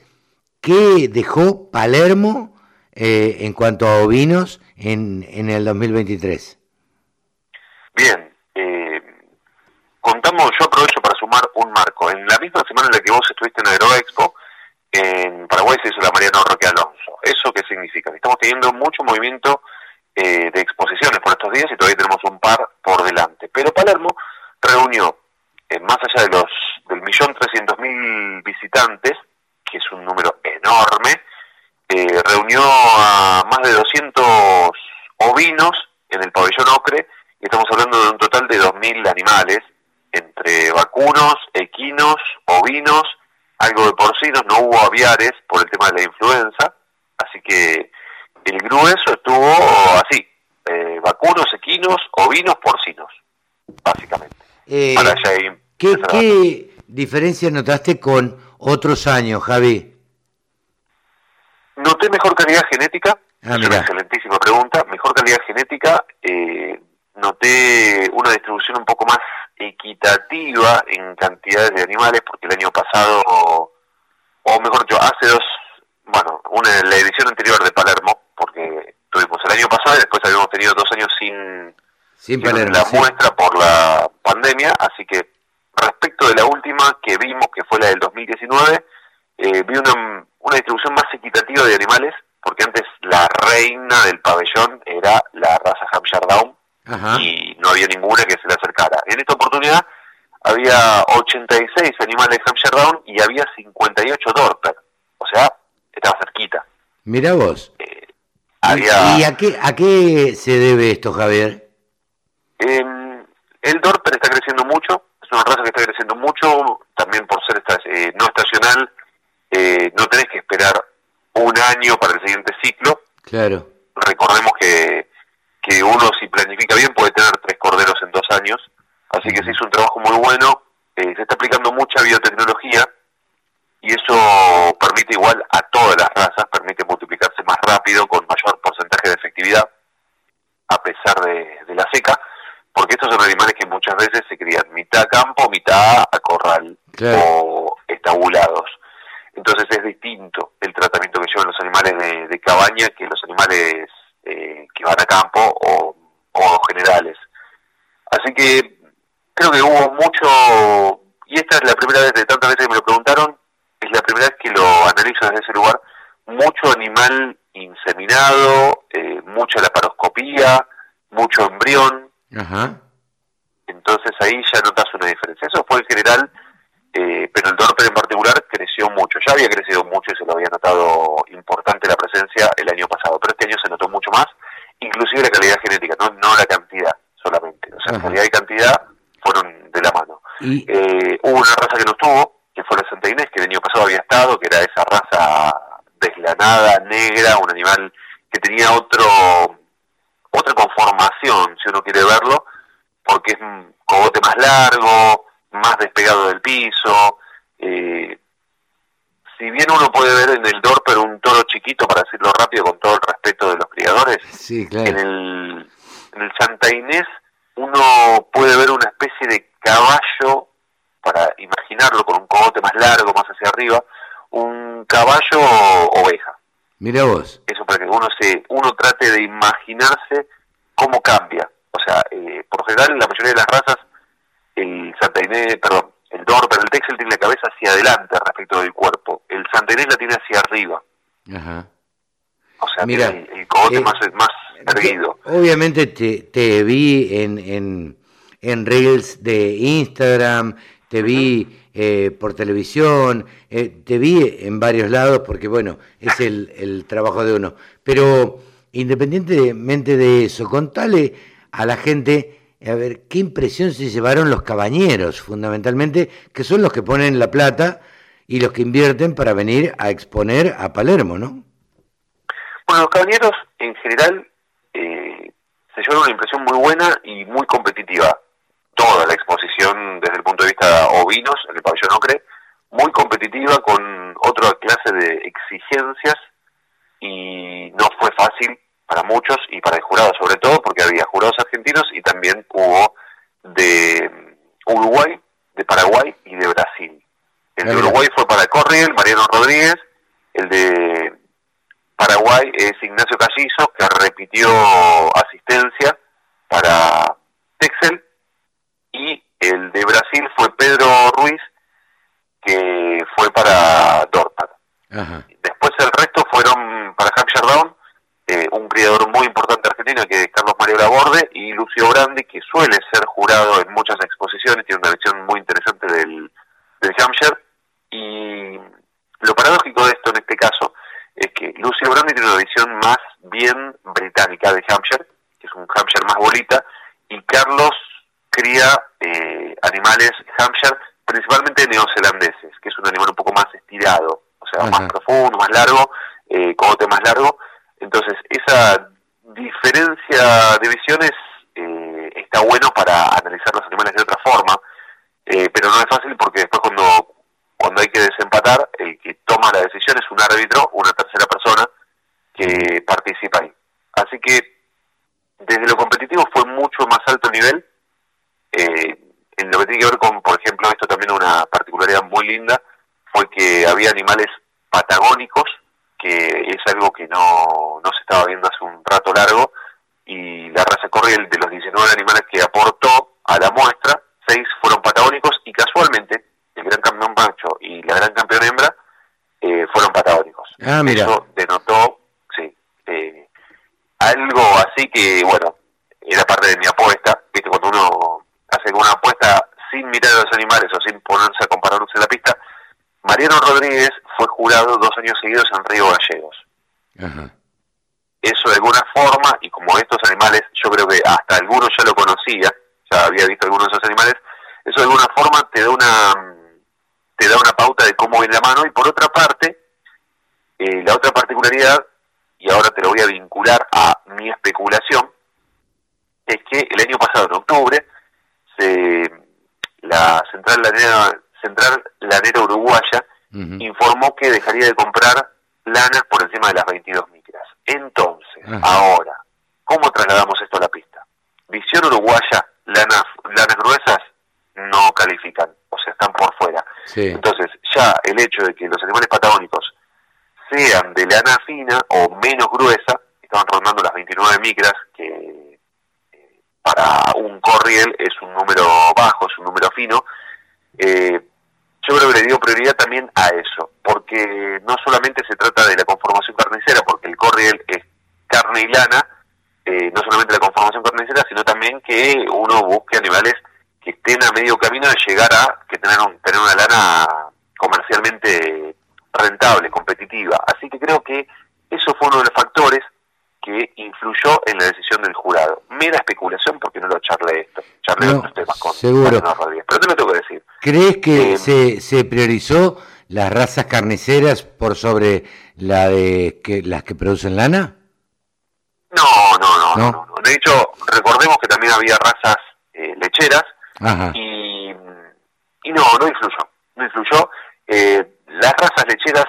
qué dejó Palermo en cuanto a ovinos en, en el 2023. Bien, contamos, yo aprovecho para sumar un marco. En la misma semana en la que vos estuviste en Aeroexpo, en Paraguay se hizo la Mariano Roque. ¿Eso qué significa? estamos teniendo mucho movimiento eh, de exposiciones por estos días y todavía tenemos un par por delante. Pero Palermo reunió, eh, más allá de los del millón trescientos mil visitantes, que es un número enorme, eh, reunió a más de 200 ovinos en el pabellón Ocre y estamos hablando de un total de 2.000 animales, entre vacunos, equinos, ovinos, algo de porcinos, no hubo aviares por el tema de la influenza, así que el grueso estuvo así, eh, vacunos, equinos, ovinos, porcinos, básicamente. Eh, ¿Qué, diferencia notaste con otros años, Javi? Noté mejor calidad genética, ah, es una excelentísima pregunta, mejor calidad genética, eh, noté una distribución un poco más equitativa en cantidades de animales, porque el año pasado, o mejor dicho, hace dos, bueno, una la edición anterior de Palermo, porque tuvimos el año pasado y después habíamos tenido dos años sin, sin, la muestra por la pandemia, así que respecto de la última que vimos, que fue la del 2019, eh, vi una, una distribución más equitativa de animales, porque antes la reina del pabellón era la raza Hampshire Down, y no había ninguna que se le acercara. En esta oportunidad había 86 animales Hampshire Down y había 58 Dorper, o sea, estaba cerquita. Mira vos. Eh, ¿Y a qué, a qué se debe esto, Javier? El Dorper está creciendo mucho, es una raza que está creciendo mucho, también por ser eh, no estacional, eh, no tenés que esperar un año para el siguiente ciclo. Claro. Recordemos que que uno si planifica bien puede tener tres corderos en dos años, así que se hizo un trabajo muy bueno, eh, se está aplicando mucha biotecnología y eso permite igual a todas las razas, permite multiplicarse más rápido, con mayor porcentaje de efectividad, a pesar de, la seca, porque estos son animales que muchas veces se crían mitad a campo, mitad a corral o estabulados. Entonces es distinto el tratamiento que llevan los animales de cabaña que los animales eh, que van a campo o, generales. Así que creo que hubo mucho, y esta es la primera vez de tantas veces que me lo preguntaron, es la primera vez que lo analizo desde ese lugar, mucho animal inseminado, eh, mucha laparoscopía, mucho embrión. Entonces ahí ya notas una diferencia. Eso fue en general, eh, pero el Dorper en particular creció mucho. Ya había crecido mucho y se lo había notado importante la presencia el año pasado, pero este año se notó mucho más, inclusive la calidad genética, no, no la cantidad solamente. O sea, la calidad y cantidad fueron de la mano. Eh, hubo una raza que no estuvo, que fue la Santa Inés, que el año pasado había estado, que era esa raza deslanada, negra, un animal que tenía otro otra conformación, si uno quiere verlo, porque es un cogote más largo, más despegado del piso, eh, si bien uno puede ver en el Dorper un toro chiquito, para decirlo rápido, con todo el respeto de los criadores, en el, en el Santa Inés uno puede ver una especie de caballo, para imaginarlo con un cogote más largo, más hacia arriba, un caballo oveja. Mira vos. Eso para que uno se uno trate de imaginarse cómo cambia. O sea, eh, por general, en la mayoría de las razas, el Santa Inés, perdón, el Dorper, el Texel tiene la cabeza hacia adelante respecto del cuerpo, el Santenés la tiene hacia arriba. Ajá. O sea, Mira, tiene el, el cogote eh, más, más erguido. Obviamente te, te vi en, en, en Reels de Instagram, te vi eh, por televisión, eh, te vi en varios lados porque, bueno, es el, el trabajo de uno. Pero independientemente de eso, contale a la gente, a ver, qué impresión se llevaron los cabañeros, fundamentalmente, que son los que ponen la plata y los que invierten para venir a exponer a Palermo, ¿no? Bueno, los caballeros en general eh, se llevaron una impresión muy buena y muy competitiva. Toda la exposición desde el punto de vista ovinos en el pabellón Ocre, muy competitiva con otra clase de exigencias y no fue fácil para muchos y para el jurado sobre todo porque había jurados argentinos y también hubo de Uruguay, de Paraguay y de Brasil. El de. Uruguay fue para Corriel, Mariano Rodríguez, el de Paraguay es Ignacio Callizo, que repitió asistencia para Texel, y el de Brasil fue Pedro Ruiz, que fue para Dortmund. Ajá. Después el resto fueron para Hampshire Down, eh, un criador muy importante argentino que es Carlos Mario Laborde y Lucio Brandi, que suele ser jurado en muchas exposiciones, tiene una visión muy interesante del, del Hampshire. Y lo paradójico de esto en este caso es que Lucio Brandi tiene una visión más bien británica de Hampshire, que es un Hampshire más bolita, y Carlos cría eh, animales Hampshire, principalmente neozelandeses, que es un animal un poco más estirado, o sea, Ajá. más profundo, más largo, eh, cogote más largo. Entonces, esa diferencia de visiones eh, está bueno para analizar los animales de otra forma, eh, pero no es fácil porque después cuando, cuando hay que desempatar, el que toma la decisión es un árbitro, una tercera persona que participa ahí. Así que desde lo competitivo fue mucho más alto el nivel. Eh, en lo que tiene que ver con, por ejemplo, esto también una particularidad muy linda, fue que había animales patagónicos, que es algo que no, no se estaba viendo hace un rato largo, y la raza Corriel, de los 19 animales que aportó a la muestra, seis fueron patagónicos, y casualmente el gran campeón macho y la gran campeón hembra eh, fueron patagónicos. Ah, mira. Eso denotó, sí, eh, algo así que, bueno, era parte de mi apuesta, viste, cuando uno hace una apuesta sin mirar a los animales o sin ponerse a compararlos en la pista, Mariano Rodríguez fue jurado dos años seguidos en Río Gallegos. Ajá. Eso de alguna forma, y como estos animales, yo creo que hasta algunos ya lo conocía, ya había visto algunos de esos animales, eso de alguna forma te da una te da una pauta de cómo viene la mano, y por otra parte, eh, la otra particularidad, y ahora te lo voy a vincular a mi especulación, es que el año pasado, en octubre, se, la Central Lanera, Central Lanera Uruguaya informó que dejaría de comprar lanas por encima de las 22 micras. Entonces, ahora, ¿cómo trasladamos esto a la pista? Visión uruguaya, lanas, lanas gruesas no califican, o sea, están por fuera. Sí. Entonces, ya el hecho de que los animales patagónicos sean de lana fina o menos gruesa, estaban rondando las 29 micras, que para un corriel es un número bajo, es un número fino, eh, yo creo que le dio prioridad también a eso, porque no solamente se trata de la conformación carnicera, porque el corriel es carne y lana, eh, no solamente la conformación carnicera, sino también que uno busque animales que estén a medio camino de llegar a que tener, un- tener una lana comercialmente rentable, competitiva. Así que creo que eso fue uno de los factores que influyó en la decisión del jurado. Mera especulación porque no lo charlé esto, charlé No, otros temas con seguro. Rodríguez. Pero te lo tengo que decir. ¿Crees que Eh, se, se priorizó las razas carniceras por sobre la de que, las que producen lana? No, no, no, ¿No? no. no. De hecho, recordemos que también había razas eh, lecheras Ajá. y, y no, no influyó. No influyó. Eh, las razas lecheras,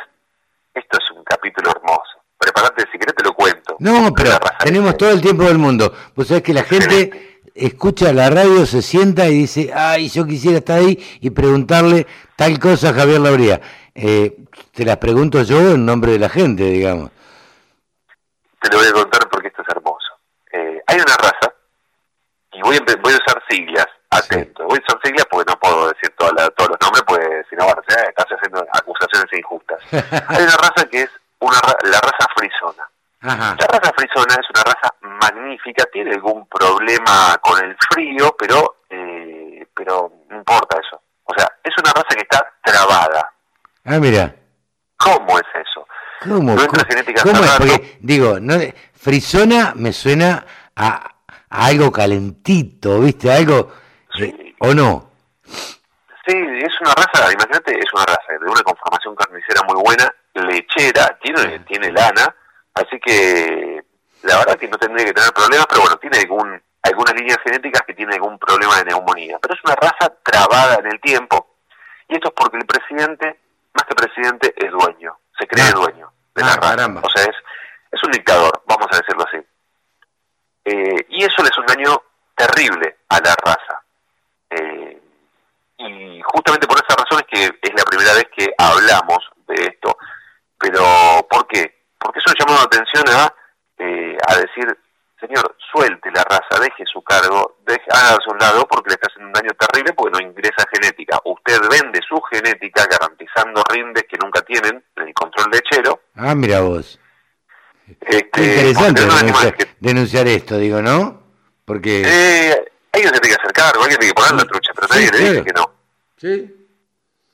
esto es un capítulo hermoso. Prepárate, si querés te lo cuento. No, pero tenemos todo el tiempo del mundo. Vos sabés que la gente escucha la radio, se sienta y dice, ay, yo quisiera estar ahí y preguntarle tal cosa a Javier Labría. Eh, te las pregunto yo en nombre de la gente, digamos. Te lo voy a contar porque esto es hermoso. Eh, hay una raza, y voy a, voy a usar siglas, atento. Wilson Siglia, porque no puedo decir toda la- todos los nombres, pues si no van a ser, estás haciendo acusaciones injustas. Hay una raza que es una la raza frisona. Ajá. La raza frisona es una raza magnífica, tiene algún problema con el frío, pero eh, pero no importa eso. O sea, es una raza que está trabada. Ah, mira. ¿Cómo es eso? ¿Cómo? Nuestra ¿Cómo, genética cómo es? Porque, digo, no, frisona me suena a, a algo calentito, ¿viste? Algo... eh. ¿O no? Sí, es una raza, imagínate, es una raza de una conformación carnicera muy buena, lechera, tiene, tiene lana, así que la verdad que no tendría que tener problemas, pero bueno, tiene algún, algunas líneas genéticas que tiene algún problema de neumonía. Pero es una raza trabada en el tiempo, y esto es porque el presidente, más que presidente, es dueño, se cree Ah. dueño de Ah, la raza. caramba. O sea, es, es un dictador, vamos a decirlo así. Eh, y eso le es un daño terrible a la raza. Eh, y justamente por esa razón es que es la primera vez que hablamos de esto. Pero, ¿por qué? Porque eso llamado la atención a, eh, a decir, señor, suelte la raza, deje su cargo, deje, hágase a un lado porque le está haciendo un daño terrible porque no ingresa genética. Usted vende su genética garantizando rindes que nunca tienen en el control lechero. Ah, mira vos. Este, Qué interesante denunciar, que- denunciar esto, digo, ¿no? Porque... Eh, alguien se tiene que hacer cargo, alguien tiene que poner la trucha, pero Sí, nadie le dice claro. que no. Sí.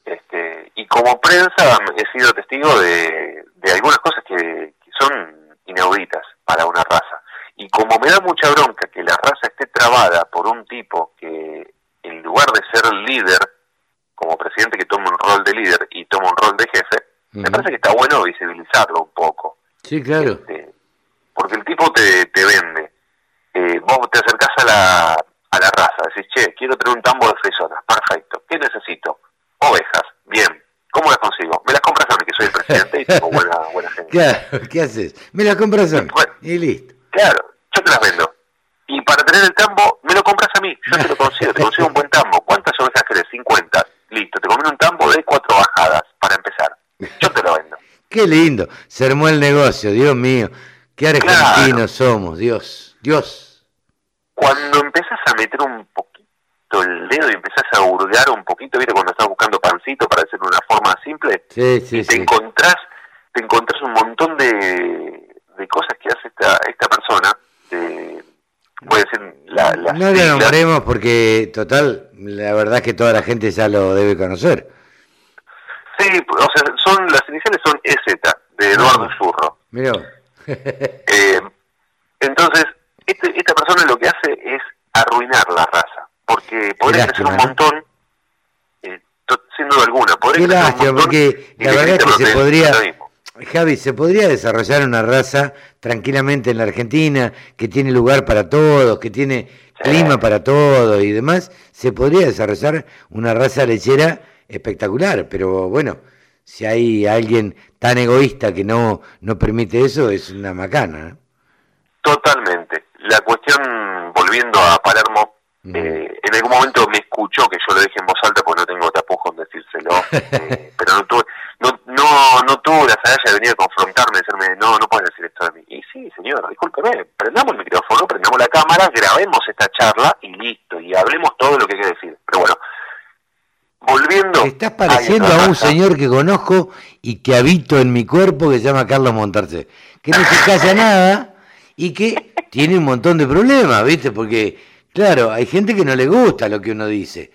Este, y como prensa he sido testigo de, de algunas cosas que, que son inauditas para una raza. Y como me da mucha bronca que la raza esté trabada por un tipo que en lugar de ser líder, como presidente que toma un rol de líder y toma un rol de jefe, me parece que está bueno visibilizarlo un poco. Sí, claro. Este, porque el tipo te, te vende. Eh, vos te acercás a la, a la raza, decís, che, quiero tener un tambo de frisonas, perfecto. ¿Qué necesito? Ovejas, bien. ¿Cómo las consigo? Me las compras a mí, que soy el presidente y tengo buena, buena gente. Claro, ¿qué haces? Me la compras a mí. Bueno. Y listo. Claro, yo te las vendo. Y para tener el tambo, me lo compras a mí. Yo te lo consigo, te consigo un buen tambo. ¿Cuántas ovejas querés? 50. Listo, te conviene un tambo de cuatro bajadas, para empezar. Yo te lo vendo. Qué lindo. Se armó el negocio, Dios mío. Qué argentinos somos, Dios. Dios. cuando empezás a meter un poquito el dedo y empezás a hurgar un poquito, ¿viste? Cuando estás buscando pancito para hacerlo de una forma simple, Sí, sí, y te sí. encontrás, te encontrás un montón de, de cosas que hace esta, esta persona, ser la, las No lo nombremos porque, total, la verdad es que toda la gente ya lo debe conocer. Sí, o sea, son, las iniciales son EZ, de Eduardo. Zurro. Mirá. Eh, entonces, este, esta persona lo que hace es arruinar la raza, porque podría crecer lástima, un montón, eh, sin duda alguna, podría Qué crecer un lástima, montón porque la verdad es que se podría. Javi, se podría desarrollar una raza tranquilamente en la Argentina, que tiene lugar para todos, que tiene clima para todos y demás. Se podría desarrollar una raza lechera espectacular, pero bueno, si hay alguien tan egoísta que no, no permite eso, es una macana. Totalmente. La cuestión, volviendo a Palermo, Eh, en algún momento me escuchó que yo lo dije en voz alta porque no tengo tapujos en decírselo, eh, pero no tuve, no, no, no tuve la agallas de venir a confrontarme, decirme, no, no puedes decir esto de mí. Y sí, señor, discúlpeme, prendamos el micrófono, prendamos la cámara, grabemos esta charla y listo, y hablemos todo lo que hay que decir. Pero bueno, volviendo... Te estás pareciendo otra a un señor que conozco y que habito en mi cuerpo que se llama Carlos Montarce, que no se calla nada y que tiene un montón de problemas, ¿viste? Porque, claro, hay gente que no le gusta lo que uno dice,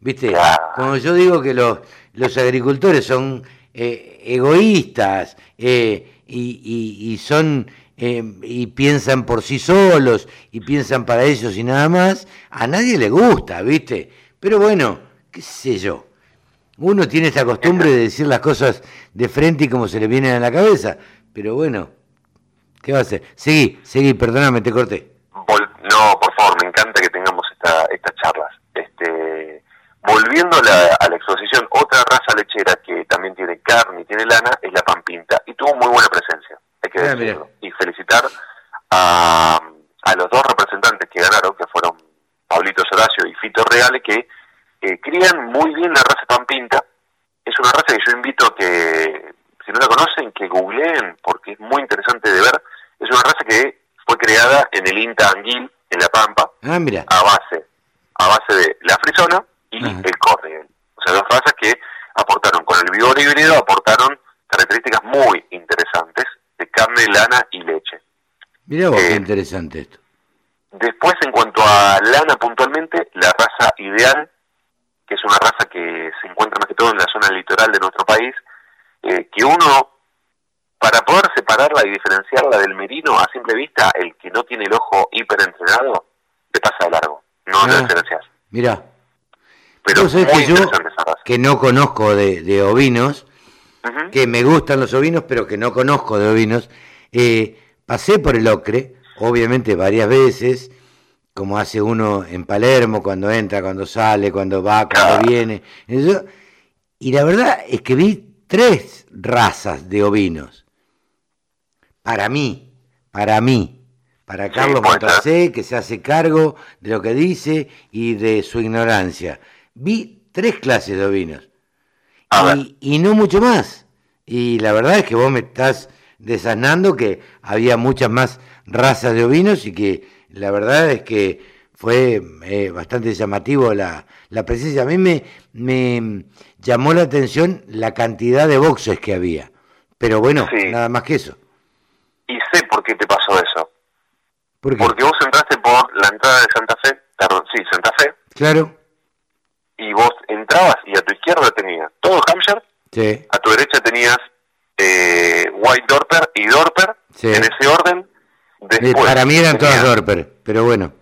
¿viste? Claro. Como yo digo que los, los agricultores son eh, egoístas eh, y, y- y son... eh, y piensan por sí solos y piensan para ellos y nada más, a nadie le gusta, ¿viste? Pero bueno, qué sé yo. Uno tiene esta costumbre de decir las cosas de frente y como se le vienen a la cabeza. Pero bueno, ¿qué va a hacer? Seguí, seguí, perdóname, te corté. No, por favor, me encanta que tengamos esta, estas charlas. Este, volviendo a la, a la exposición, otra raza lechera que también tiene carne y tiene lana es la pampinta y tuvo muy buena presencia, hay que decirlo. Y felicitar a, a los dos representantes que ganaron, que fueron Pablito Horacio y Fito Reale, que eh, crían muy bien la raza pampinta. Es una raza que yo invito a que, si no la conocen, que googleen, porque es muy interesante de ver. Es una raza que fue creada en el INTA Anguil, en La Pampa, Ah, mira. a base, a base de la frisona y Ajá. el corriel. O sea, dos razas que aportaron, con el vigor híbrido, aportaron características muy interesantes de carne, lana y leche. Mirá vos, qué Eh, interesante esto. Después, en cuanto a lana puntualmente, la raza ideal, que es una raza que se encuentra más que todo en la zona litoral de nuestro país, eh, que uno, para poder separarla y diferenciarla del merino a simple vista, el que no tiene el ojo hiperentrenado, le pasa de largo, no lo Ah. diferencias. Mirá, Pero muy que yo, interesante esa raza. que no conozco de, de ovinos, que me gustan los ovinos, pero que no conozco de ovinos, eh, pasé por el ocre, obviamente varias veces, como hace uno en Palermo, cuando entra, cuando sale, cuando va, cuando viene. eso, y la verdad es que vi tres razas de ovinos. Para mí, para mí, para Carlos. Montracé, que se hace cargo de lo que dice y de su ignorancia. Vi tres clases de ovinos y, y no mucho más. Y la verdad es que vos me estás desasnando que había muchas más razas de ovinos y que la verdad es que fue eh, bastante llamativo la, la presencia. A mí me, me llamó la atención la cantidad de boxes que había. Pero bueno, Sí. nada más que eso. Y sé por qué te pasó eso. ¿Por qué? Porque vos entraste por la entrada de Santa Fe, perdón, sí, Santa Fe, Claro, y vos entrabas y a tu izquierda tenías todo Hampshire, sí, a tu derecha tenías eh, White Dorper y Dorper, Sí. en ese orden. Eh, Después para mí eran todas Dorper, pero bueno,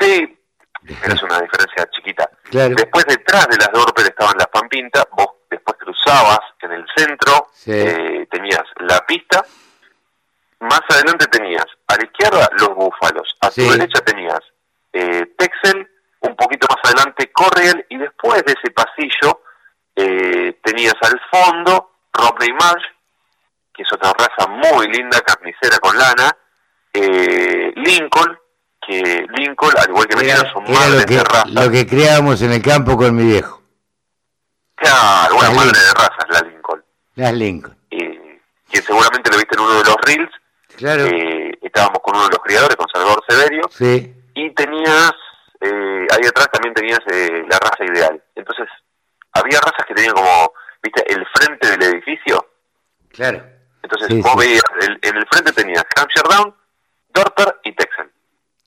Sí, es una diferencia chiquita. Claro. Después detrás de las Dorper estaban las Pampintas, vos después cruzabas en el centro, Sí. eh, tenías la pista, más adelante tenías a la izquierda los Búfalos, a Sí. tu derecha tenías eh, Texel, un poquito más adelante Corriel, y después de ese pasillo eh, tenías al fondo Rodney Marsh, que es otra raza muy linda, carnicera con lana, eh, Lincoln, que Lincoln, al igual que Merino, era, son que, de raza. lo que criábamos en el campo con mi viejo, Claro, Las madre de razas, la Lincoln. las Lincoln. Eh, que seguramente lo viste en uno de los reels. Claro, Eh, estábamos con uno de los criadores, con Salvador Severio, sí, y tenías, eh, ahí atrás también tenías eh, la raza ideal. Entonces, había razas que tenían como, viste, el frente del edificio. claro. Entonces, Sí, vos sí. veías, el- en el frente tenías Hampshire Down, Dorper y Texan.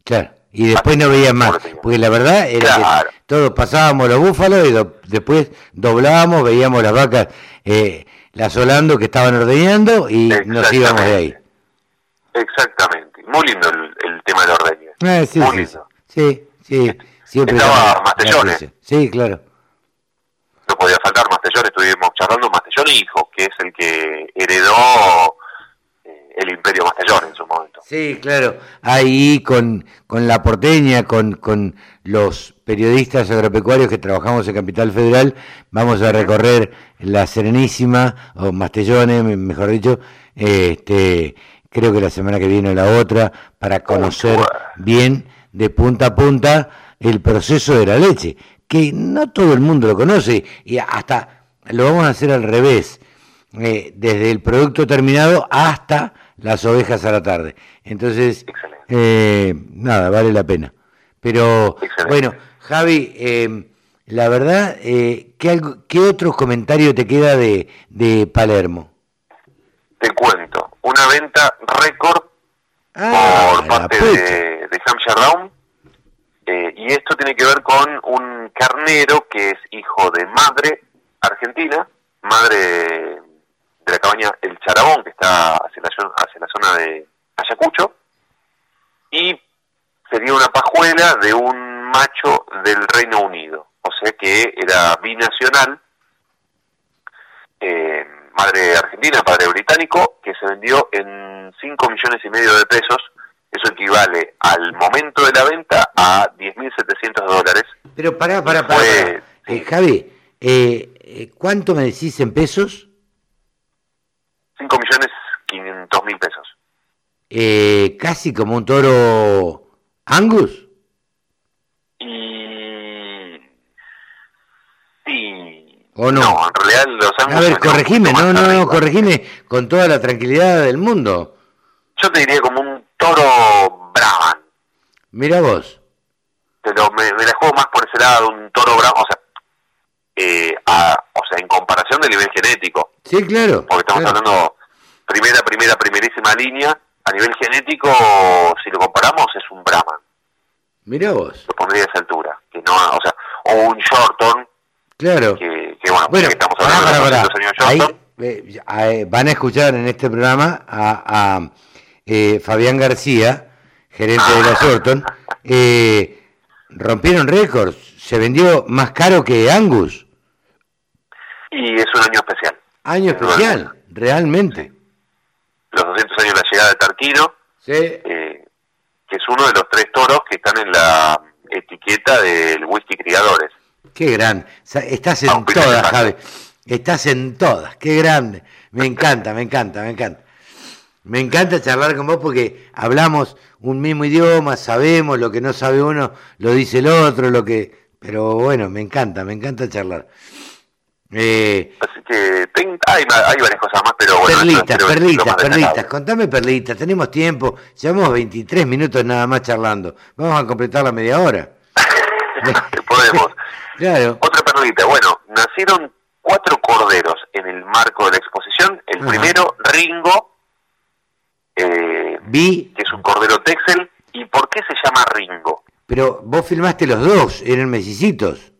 Claro, y después no veías más, porque la verdad era Claro. que todos pasábamos los búfalos y do- después doblábamos, veíamos las vacas eh, las solando que estaban ordeñando y nos íbamos de ahí. Exactamente. Muy lindo el, el tema del ordeño. Ah, sí, Muy sí, lindo. sí, sí, siempre Estaba llama la Mastellone. atención. Sí, claro. no podía faltar Mastellón, estuvimos charlando Mastellón hijo, que es el que heredó eh, el imperio Mastellón en su momento. Sí, claro. Ahí con, con la porteña, con, con los periodistas agropecuarios que trabajamos en Capital Federal, vamos a recorrer la Serenísima, o Mastellones, me- mejor dicho, este, creo que la semana que viene o la otra, para conocer bien de punta a punta el proceso de la leche, que no todo el mundo lo conoce y hasta lo vamos a hacer al revés, eh, desde el producto terminado hasta las ovejas a la tarde. Entonces, eh, nada, vale la pena. Pero Excelente. bueno, Javi, eh, la verdad, eh, ¿qué, algo, ¿qué otros comentarios te queda de, de Palermo? Te cuento, una venta récord Ah, por parte de, de Hampshire Round, eh, y esto tiene que ver con un carnero que es hijo de madre argentina, madre de la cabaña El Charabón, que está hacia la, hacia la zona de Ayacucho, y sería una pajuela de un macho del Reino Unido, o sea que era binacional, eh, madre argentina, padre británico, que se vendió en 5 millones y medio de pesos, eso equivale al momento de la venta a 10.700 dólares. Pero pará, pará, pará. Fue- pará. Eh, Javi, eh, eh, ¿cuánto me decís en pesos? 5 millones 500 mil pesos. Eh, casi como un toro Angus. Y... Sí... ¿O no? en realidad los A ver, corregime, no, no, no, corregime con toda la tranquilidad del mundo. Yo te diría como un toro Brahman. Mira vos. te lo, me, me la juego más por ese lado, un toro bravo, o sea, eh, a- o sea, en comparación del nivel genético, Sí, claro. porque estamos claro. hablando primera, primera, primerísima línea, a nivel genético, si lo comparamos, es un Brahman, Mirá vos. lo pondría a esa altura, que no, o sea, o un Shorton, Claro. que, que bueno, Bueno, que estamos hablando pará. 200 años Ahí, eh, eh, van a escuchar en este programa a, a, eh, Fabián García, gerente de la Shorton. Eh, rompieron récords. Se vendió más caro que Angus. y es un año especial. Año especial, realmente. Los 200 años de la llegada de Tarquino, Sí. eh, que es uno de los tres toros que están en la etiqueta del whisky criadores. Qué sea, Estás en todas, Javi. Estás en todas. Qué grande. Me encanta, me encanta, me encanta. Me encanta charlar con vos porque hablamos un mismo idioma, sabemos lo que no sabe uno, lo dice el otro, lo que... Pero bueno, me encanta, me encanta charlar. Eh, Así que ten- hay, varias cosas más, pero bueno. perlitas, lo perlitas, perlitas. Contame perlitas, tenemos tiempo. Llevamos 23 minutos nada más charlando. Vamos a completar la media hora. Podemos. Claro. Otra perlita. Bueno, nacieron cuatro corderos en el marco de la exposición. El Ajá. primero, Ringo, eh, Vi, que es un cordero Texel. ¿Y por qué se llama Ringo? pero vos filmaste los dos, eran mesicitos.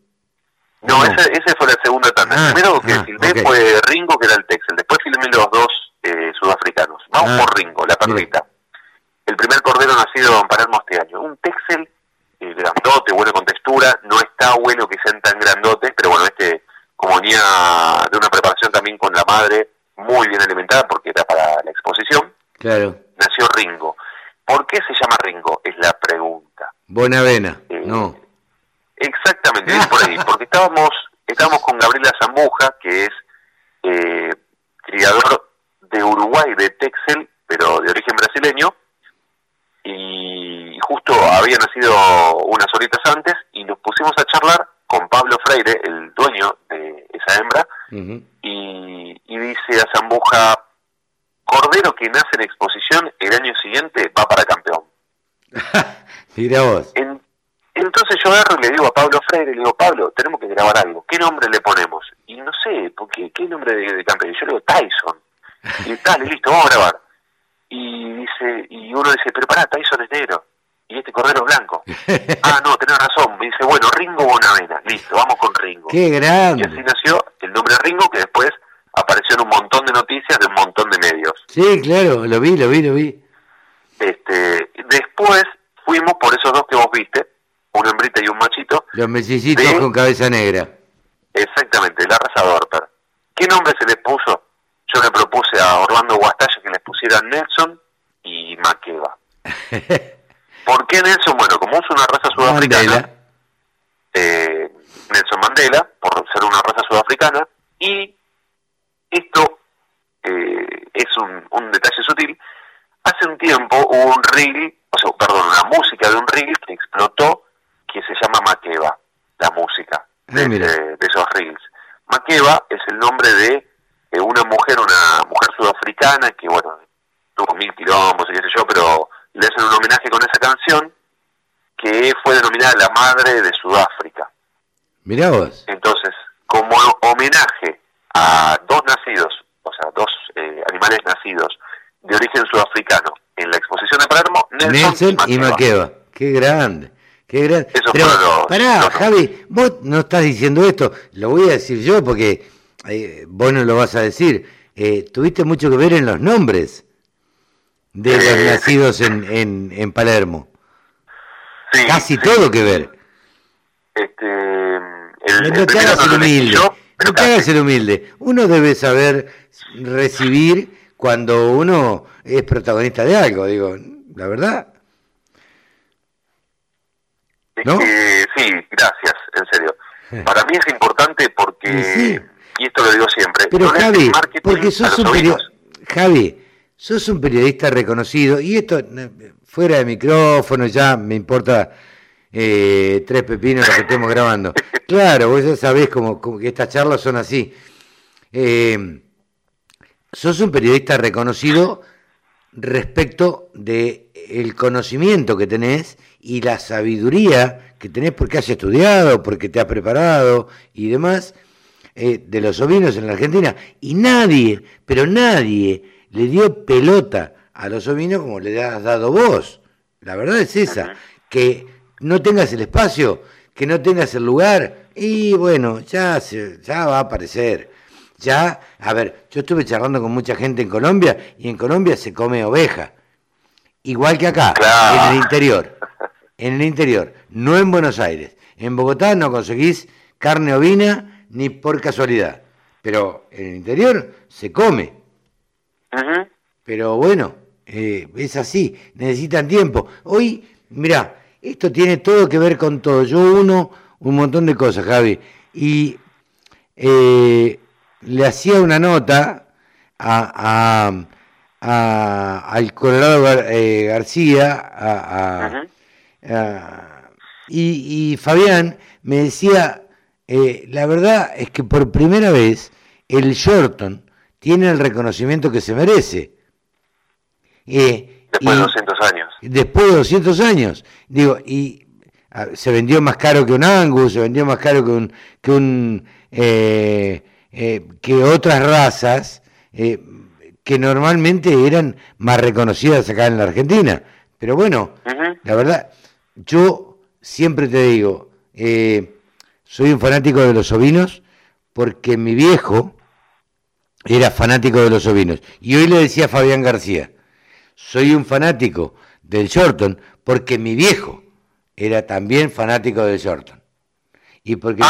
No, No. Ese, ese fue la segunda tanda. Ah, el primero que ah, filmé fue Ringo, que era el Texel. Después filmé los dos eh, sudafricanos. Vamos Ah, por Ringo, la perlita. El primer cordero nacido en Palermo este año. Un Texel eh, grandote, bueno con textura. No está bueno que sean tan grandotes, pero bueno, este, como venía de una preparación también con la madre, muy bien alimentada, porque era para la exposición, Claro. nació Ringo. ¿Por qué se llama Ringo? Es la pregunta. Buena avena. Eh, No. Exactamente, por ahí, porque estábamos, estábamos con Gabriela Zambuja, que es eh, criador de Uruguay, de Texel, pero de origen brasileño, y justo había nacido unas horitas antes, y nos pusimos a charlar con Pablo Freire, el dueño de esa hembra, y, y dice a Zambuja, Cordero que nace en exposición el año siguiente va para campeón. Mira vos. En- entonces yo agarro y le digo a Pablo Freire, le digo, Pablo, tenemos que grabar algo, ¿qué nombre le ponemos? Y no sé, porque ¿qué nombre de, de campeón? Y yo le digo, Tyson. Y dale, listo, vamos a grabar. Y dice, y uno dice, pero pará, Tyson es negro, y este cordero es blanco. ah, no, tenés razón. Me dice, bueno, Ringo Bonavena, listo, vamos con Ringo. Qué Y así grande. nació el nombre Ringo, que después apareció en un montón de noticias de un montón de medios. Sí, claro, lo vi, lo vi, lo vi. Este, después fuimos por esos dos que vos viste, una hembrita y un machito, Los mesicitos Sí. con cabeza negra. exactamente, la raza Dorper. ¿Qué nombre se les puso? Yo le propuse a Orlando Guastalla que les pusieran Nelson y Makeba. ¿Por qué Nelson? Bueno, como es una raza sudafricana, eh, Nelson Mandela, por ser una raza sudafricana, y esto eh, es un, un detalle sutil. Hace un tiempo hubo un reel, o sea, perdón, una música de un reel que explotó, que se llama Makeba, la música de, Ah, ese- de esos reels. Makeba es el nombre de eh, una mujer, una mujer sudafricana que, bueno, tuvo mil quilombos y qué sé yo, pero le hacen un homenaje con esa canción que fue denominada la madre de Sudáfrica. Mirá vos. Entonces, como homenaje a dos nacidos, o sea, dos eh, animales nacidos de origen sudafricano en la exposición de Palermo, Nelson, Nelson y. Makeba. Qué grande. Qué grande. Eso Pero, los- pará, los- Javi, vos no estás diciendo esto, lo voy a decir yo porque eh, vos no lo vas a decir. Eh, tuviste mucho que ver en los nombres de los Eh, nacidos en, en, en Palermo. Sí, Casi sí. todo que ver. Este, el, No el te hagas el humilde. yo, pero No te casi. hagas el humilde. Uno debe saber recibir cuando uno es protagonista de algo, digo, la verdad. ¿No? que, sí, gracias, en serio. Para mí es importante porque, Y sí. y esto lo digo siempre, Pero haces Javi, porque sos un Javi, sos un periodista reconocido y esto eh, fuera de micrófono ya me importa eh, tres pepinos lo que estemos grabando. Claro, vos ya sabés como, como que estas charlas son así. Eh, sos un periodista reconocido respecto de el conocimiento que tenés y la sabiduría que tenés porque has estudiado, porque te has preparado y demás eh, de los ovinos en la Argentina. Y nadie, pero nadie le dio pelota a los ovinos como le has dado vos. La verdad es esa, que no tengas el espacio, que no tengas el lugar, y bueno, ya, se, ya va a aparecer. Ya, a ver, yo estuve charlando con mucha gente en Colombia y en Colombia se come oveja. Igual que acá, en el interior. En el interior, no en Buenos Aires. En Bogotá no conseguís carne ovina ni por casualidad. Pero en el interior se come. Pero bueno, eh, es así, necesitan tiempo. Hoy, mira, esto tiene todo que ver con todo. Yo uno un montón de cosas, Javi. Y eh, le hacía una nota a, al Colorado eh, García y, Fabián me decía, eh, la verdad es que por primera vez el Shorton tiene el reconocimiento que se merece. después de 200 años. Después de 200 años. Digo, y se vendió más caro que un Angus, se vendió más caro que un que un eh, eh, que otras razas eh, que normalmente eran más reconocidas acá en la Argentina. Pero bueno, la verdad, yo siempre te digo, soy un fanático de los ovinos porque mi viejo era fanático de los ovinos. Y hoy le decía a Fabián García, soy un fanático del Shorton porque mi viejo era también fanático del Shorton. Y porque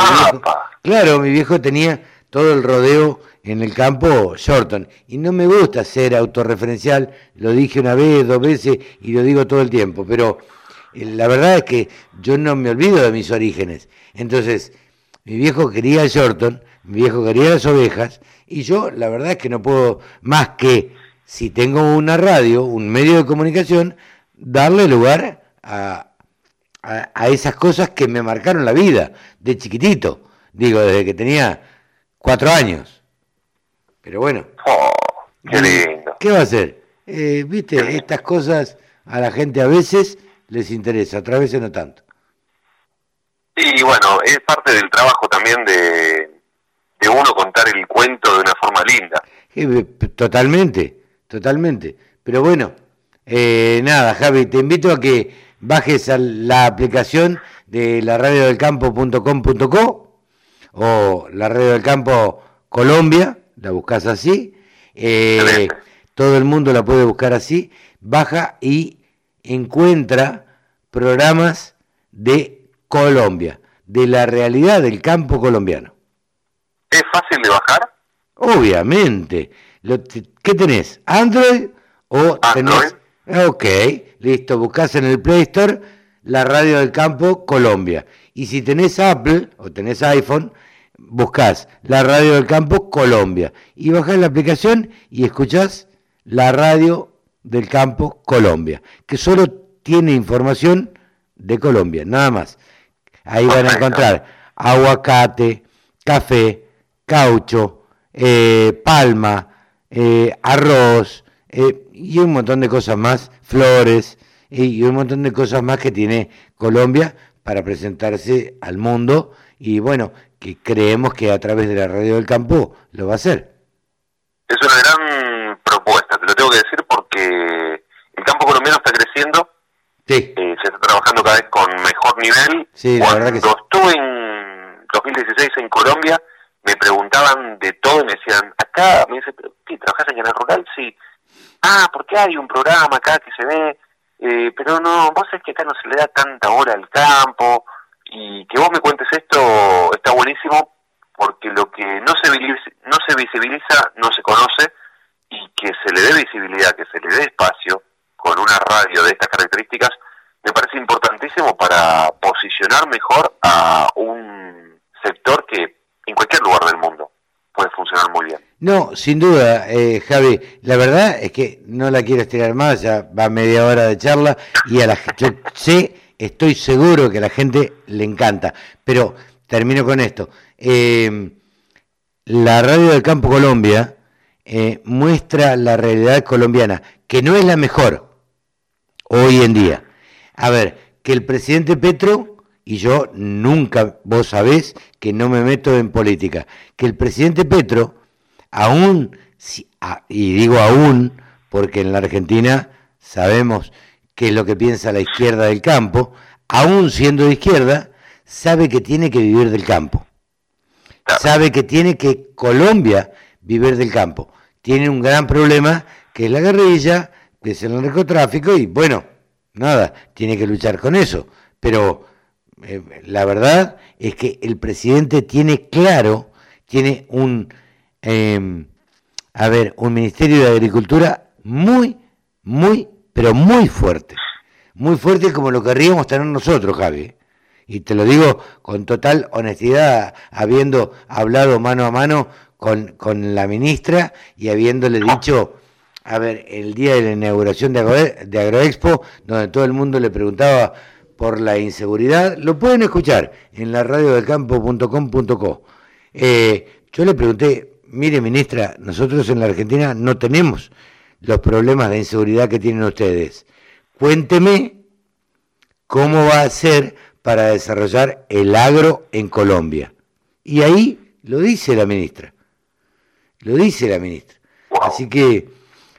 claro, mi viejo tenía todo el rodeo en el campo Shorton. Y no me gusta ser autorreferencial, lo dije una vez, dos veces y lo digo todo el tiempo, pero eh, la verdad es que yo no me olvido de mis orígenes. Entonces, mi viejo quería el Shorton, mi viejo quería las ovejas, y yo la verdad es que no puedo más que, si tengo una radio, un medio de comunicación, darle lugar a, a, esas cosas que me marcaron la vida de chiquitito, digo, desde que tenía cuatro años. Pero bueno. Oh, qué lindo. ¿Qué va a hacer? Eh, Viste, estas cosas a la gente a veces les interesa, otras veces no tanto. Y bueno, es parte del trabajo también de, de uno contar el cuento de una forma linda. Eh, totalmente, totalmente. Pero bueno, eh, nada, Javi, te invito a que bajes la aplicación de la radio del campo.com.co o la radio del campo Colombia, la buscas así, eh, todo el mundo la puede buscar así, baja y encuentra programas de Colombia, de la realidad del campo colombiano. ¿Es fácil de bajar? Obviamente. ¿Qué tenés? ¿Android o tenés Ok, listo, buscas en el Play Store la radio del campo Colombia. Y si tenés Apple o tenés iPhone, buscas la radio del campo Colombia. Y bajás la aplicación y escuchás la radio del campo Colombia, que solo tiene información de Colombia, nada más. Ahí van a encontrar aguacate, café, caucho, eh, palma, eh, arroz, eh, y un montón de cosas más, flores y un montón de cosas más que tiene Colombia para presentarse al mundo y bueno, que creemos que a través de la radio del campo lo va a hacer. Es una gran propuesta, te lo tengo que decir porque el campo colombiano está creciendo, sí. Eh, se está trabajando cada vez con mejor nivel. Sí, la verdad que sí. estuve en 2016 en Colombia, me preguntaban de todo y me decían, acá, me dice, ¿qué, trabajas en Canal Rural? Sí ah, porque hay un programa acá que se ve, eh, pero no, vos sabés que acá no se le da tanta hora al campo, y que vos me cuentes esto está buenísimo, porque lo que no se, no se visibiliza no se conoce, y que se le dé visibilidad, que se le dé espacio con una radio de estas características, me parece importantísimo para posicionar mejor a un sector que en cualquier lugar del mundo puede funcionar muy bien. No, sin duda, eh, Javi. La verdad es que no la quiero estirar más, ya va media hora de charla y a la yo sé, estoy seguro que a la gente le encanta. Pero termino con esto. Eh, la radio del Campo Colombia eh, muestra la realidad colombiana, que no es la mejor. hoy en día. A ver, que el presidente Petro, y yo nunca, vos sabés que no me meto en política, que el presidente Petro, aún, y digo aún, porque en la Argentina sabemos qué es lo que piensa la izquierda del campo, aún siendo de izquierda, sabe que tiene que vivir del campo. Sabe que tiene que Colombia vivir del campo. Tiene un gran problema que es la guerrilla, que es el narcotráfico y bueno, nada, tiene que luchar con eso. Pero eh, la verdad es que el presidente tiene claro, tiene un, em, a ver, un Ministerio de Agricultura muy, muy, pero muy fuerte. Muy fuerte como lo querríamos tener nosotros, Javi. Y te lo digo con total honestidad, habiendo hablado mano a mano con, con la ministra y habiéndole dicho a ver, el día de la inauguración de, de Agroexpo, donde todo el mundo le preguntaba por la inseguridad, lo pueden escuchar en la radio del campo.com.co. Eh, yo le pregunté, mire ministra, nosotros en la Argentina no tenemos los problemas de inseguridad que tienen ustedes. Cuénteme cómo va a ser para desarrollar el agro en Colombia. Y ahí lo dice la ministra. Lo dice la ministra. Así que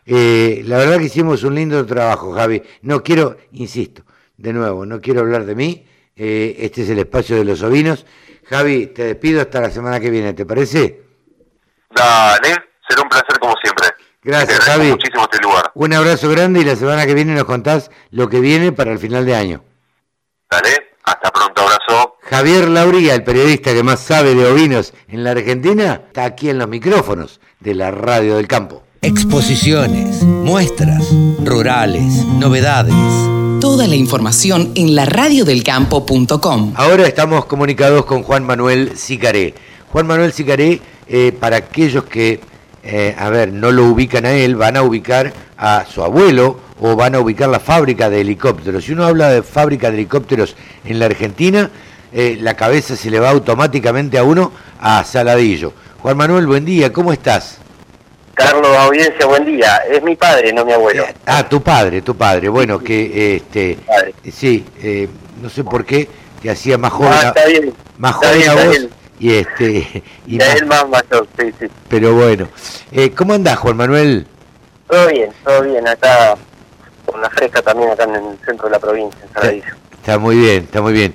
eh, la verdad que hicimos un lindo trabajo, Javi. No quiero, insisto, de nuevo, no quiero hablar de mí. Eh, este es el espacio de los ovinos. Javi, te despido hasta la semana que viene, ¿te parece? Dale, será un placer como siempre. Gracias, Javi. Muchísimo este lugar. Un abrazo grande y la semana que viene nos contás lo que viene para el final de año. Dale, hasta pronto, abrazo. Javier Lauría, el periodista que más sabe de ovinos en la Argentina, está aquí en los micrófonos de la Radio del Campo. Exposiciones, muestras, rurales, novedades. Toda la información en laradiodelcampo.com. Ahora estamos comunicados con Juan Manuel Sicaré. Juan Manuel Sicaré, eh, para aquellos que, eh, a ver, no lo ubican a él, van a ubicar a su abuelo o van a ubicar la fábrica de helicópteros. Si uno habla de fábrica de helicópteros en la Argentina, eh, la cabeza se le va automáticamente a uno a Saladillo. Juan Manuel, buen día, ¿cómo estás? Carlos Audiencia, buen día. Es mi padre, no mi abuelo. Eh, ah, tu padre, tu padre. Bueno, que este, sí, eh, no sé por qué te hacía más joven, ah, está bien. más joven a vos y este y más, él más mayor, sí, sí. Pero bueno, eh, ¿cómo andás, Juan Manuel? Todo bien, todo bien. Acá con la fresca también acá en el centro de la provincia, en Saladillo. Está muy bien, está muy bien.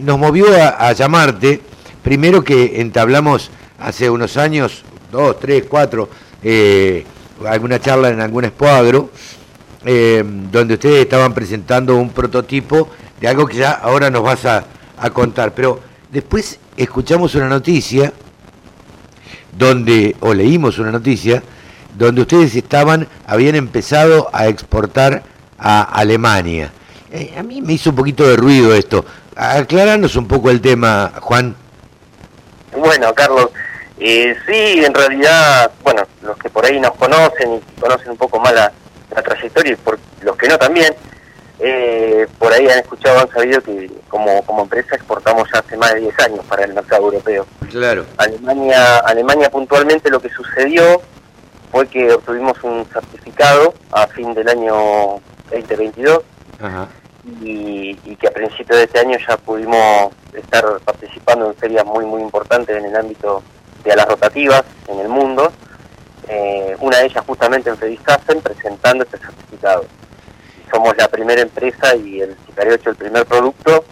nos movió a, a llamarte primero que entablamos hace unos años dos, tres, cuatro, eh, alguna charla en algún escuadro, eh, donde ustedes estaban presentando un prototipo de algo que ya ahora nos vas a, contar. Pero después escuchamos una noticia donde, o leímos una noticia, donde ustedes estaban, habían empezado a exportar a Alemania. Eh, a mí me hizo un poquito de ruido esto. Aclaranos un poco el tema, Juan. Bueno, Carlos, eh, sí, en realidad, bueno, los que por ahí nos conocen y conocen un poco más la, trayectoria y por los que no también, eh, por ahí han escuchado, han sabido que como, como empresa exportamos ya hace más de 10 años para el mercado europeo. Claro. Alemania, Alemania puntualmente lo que sucedió fue que obtuvimos un certificado a fin del año 2022 Y, y que a principios de este año ya pudimos estar participando en ferias muy muy importantes en el ámbito de las rotativas en el mundo, eh, una de ellas justamente en Frediscassen presentando este certificado. Somos la primera empresa y el Sicario 8 el primer producto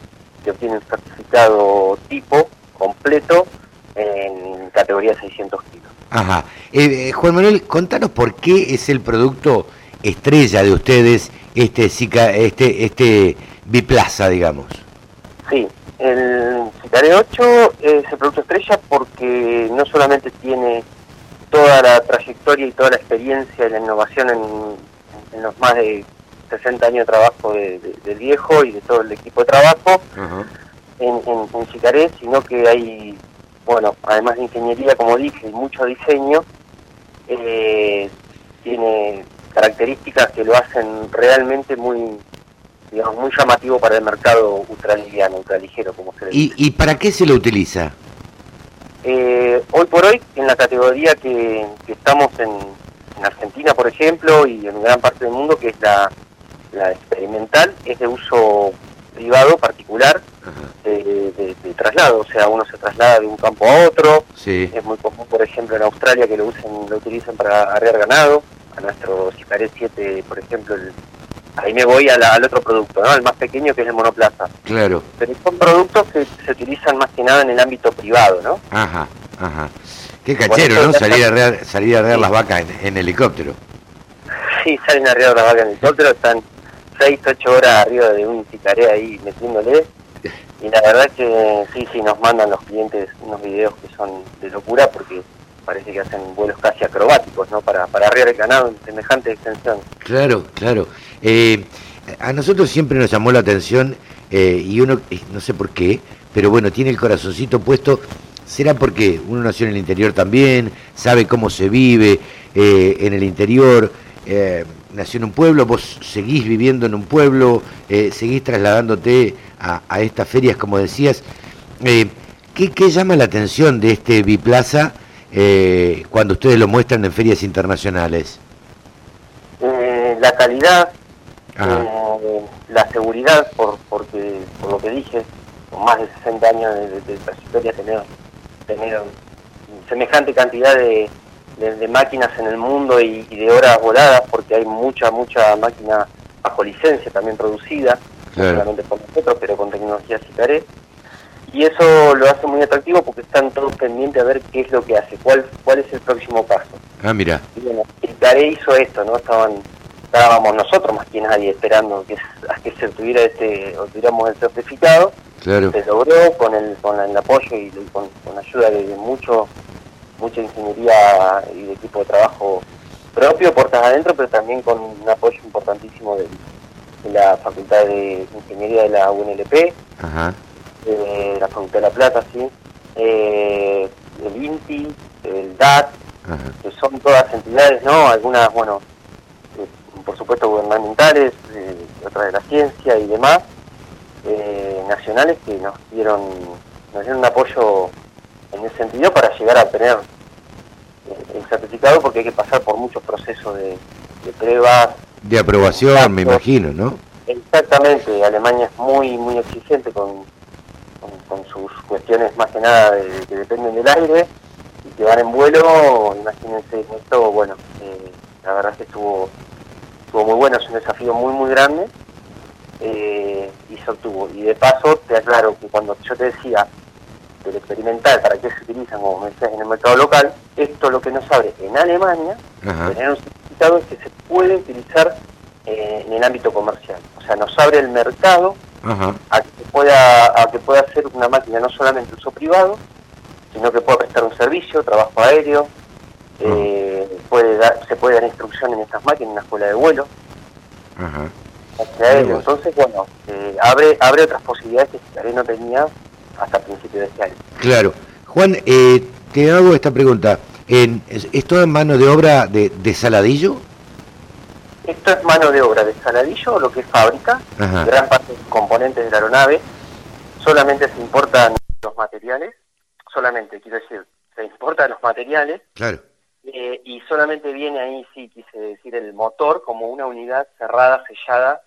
que obtiene un certificado tipo completo en categoría 600 kilos. Ajá. Eh, eh, Juan Manuel, contanos por qué es el producto estrella de ustedes este este este Biplaza, digamos. Sí, el Citare 8 es el producto estrella porque no solamente tiene toda la trayectoria y toda la experiencia y la innovación en, los más de 60 años de trabajo del viejo y de todo el equipo de trabajo en, en, sino que hay, bueno, además de ingeniería, como dije, y mucho diseño, eh, tiene características que lo hacen realmente muy digamos, muy llamativo para el mercado ultraliviano, ultraligero, como se le dice. ¿Y, para qué se lo utiliza? Eh, hoy por hoy, en la categoría que, estamos en, Argentina, por ejemplo, y en gran parte del mundo, que es la, La experimental es de uso privado, particular, de, traslado, o sea, uno se traslada de un campo a otro. Sí. Es muy común, por ejemplo, en Australia que lo usen, lo utilizan para arrear ganado. A nuestro Cicaré 7, por ejemplo, ahí me voy al otro producto, ¿no? El más pequeño que es el monoplaza. Claro. Pero son productos que se utilizan más que nada en el ámbito privado, ¿no? Ajá, ajá. Qué cachero, ¿no? Salir a arrear, salir a las vacas en, helicóptero. Sí, salen a arrear las vacas en helicóptero, están 6, 8 horas arriba de un cicaré ahí metiéndole. Y la verdad que sí, sí, nos mandan los clientes unos videos que son de locura porque parece que hacen vuelos casi acrobáticos, ¿no? Para, para arriar el ganado en semejante extensión. Claro, claro. Eh, a nosotros siempre nos llamó la atención eh, y uno, eh, no sé por qué, pero bueno, tiene el corazoncito puesto. ¿Será porque uno nació en el interior también, sabe cómo se vive en el interior? nació en un pueblo, vos seguís viviendo en un pueblo, seguís trasladándote a, estas ferias, como decías. ¿qué, ¿Qué llama la atención de este Biplaza eh, cuando ustedes lo muestran en ferias internacionales? Eh, la calidad, eh, la seguridad, por, porque, por lo que dije, con más de 60 años de, de, trayectoria, tener, tener semejante cantidad de, máquinas en el mundo y, de horas voladas, porque hay mucha, mucha máquina bajo licencia también producida, no solamente por nosotros, pero con tecnología CICARE y eso lo hace muy atractivo porque están todos pendientes a ver qué es lo que hace, cuál cuál es el próximo paso. Ah, mira. Y bueno, el CARE hizo esto, ¿no? Estaban estábamos nosotros más que nadie esperando que, a que se tuviera este, o tuviéramos el certificado. Claro. Se logró con el, con el apoyo y con, la ayuda de, mucho mucha ingeniería y de equipo de trabajo propio, puertas adentro, pero también con un apoyo importantísimo de, de la Facultad de Ingeniería de la UNLP. Ajá eh, la Facultad de la Plata, sí, eh, el INTI, el DAT, que son todas entidades, ¿no? Algunas, bueno, por supuesto gubernamentales, eh, otras de la ciencia y demás, nacionales que nos dieron, nos dieron un apoyo en ese sentido para llegar a obtener el certificado porque hay que pasar por muchos procesos de, de pruebas. De aprobación, me imagino, ¿no? Exactamente, Alemania es muy, muy exigente con con, sus cuestiones más que nada que dependen del aire y que van en vuelo, imagínense esto, bueno, eh, la verdad es que estuvo, estuvo muy bueno, es un desafío muy muy grande eh, y se obtuvo. Y de paso te aclaro que cuando yo te decía del experimental, para qué se utilizan, como me decías, en el mercado local, esto lo que nos abre en Alemania, tener un certificado es que se puede utilizar eh, en el ámbito comercial. O sea, nos abre el mercado a que pueda a que pueda hacer una máquina no solamente uso privado, sino que pueda prestar un servicio, trabajo aéreo, eh, puede dar, se puede dar instrucción en estas máquinas en una escuela de vuelo. Entonces, bueno, eh, abre abre otras posibilidades que Citaré no tenía hasta principios de este año. Claro. Juan, eh, te hago esta pregunta. ¿En, ¿Es todo en mano de obra de, de Saladillo? Esto es mano de obra de Saladillo, lo que es fábrica, gran parte de los componentes de la aeronave, solamente se importan los materiales, solamente, quiero decir, se importan los materiales, claro. Eh, y solamente viene ahí, sí, quise decir, el motor como una unidad cerrada, sellada,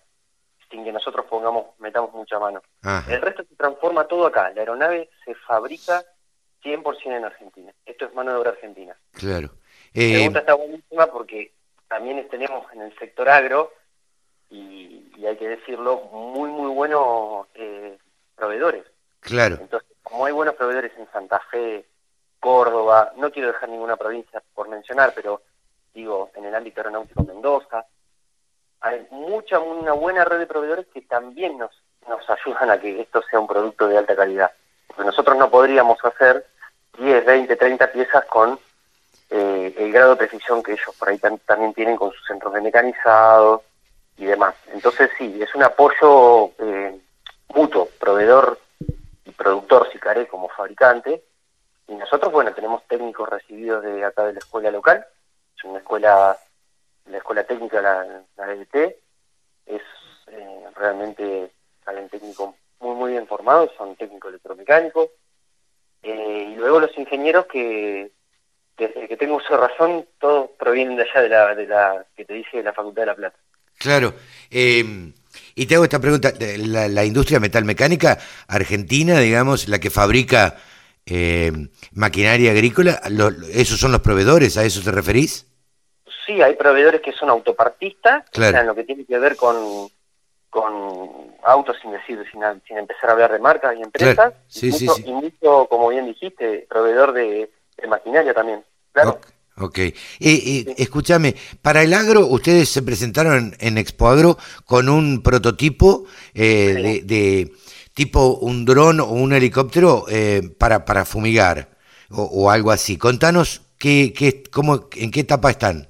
sin que nosotros pongamos, metamos mucha mano. El resto se transforma todo acá, la aeronave se fabrica 100% en Argentina. Esto es mano de obra argentina. Claro. La pregunta eh, está buenísima porque también tenemos en el sector agro, y, hay que decirlo, muy, muy buenos eh, proveedores. Claro. Entonces, como hay buenos proveedores en Santa Fe, Córdoba, no quiero dejar ninguna provincia por mencionar, pero digo, en el ámbito aeronáutico Mendoza, hay mucha, una buena red de proveedores que también nos, nos ayudan a que esto sea un producto de alta calidad. Porque nosotros no podríamos hacer 10, 20, 30 piezas con eh, el grado de precisión que ellos por ahí también tienen con sus centros de mecanizado y demás. Entonces sí, es un apoyo eh, mutuo, proveedor y productor Sicaré como fabricante. Y nosotros, bueno, tenemos técnicos recibidos de acá de la escuela local, es una escuela, la escuela técnica, la, la EDT, es eh, realmente salen técnicos muy, muy bien formados, son técnicos electromecánicos. y luego los ingenieros que que tengo uso razón, todos provienen de allá de la, de la que te dice de la Facultad de La Plata. Claro. Eh, y te hago esta pregunta, la, la industria metalmecánica argentina, digamos, la que fabrica eh, maquinaria agrícola, lo- ¿esos son los proveedores? ¿A eso te referís? Sí, hay proveedores que son autopartistas, Claro. o sea, en lo que tiene que ver con, con autos, sin decir, sin, sin empezar a hablar de marcas y empresas. Claro. Sí, y, sí, mucho, sí. y mucho, como bien dijiste, proveedor de, de maquinaria también. Claro. Ok. Eh, eh, escúchame, para el agro, ustedes se presentaron en Expo Agro con un prototipo eh, de, de tipo un dron o un helicóptero eh, para, para fumigar o, o algo así. Contanos qué, qué, cómo, en qué etapa están.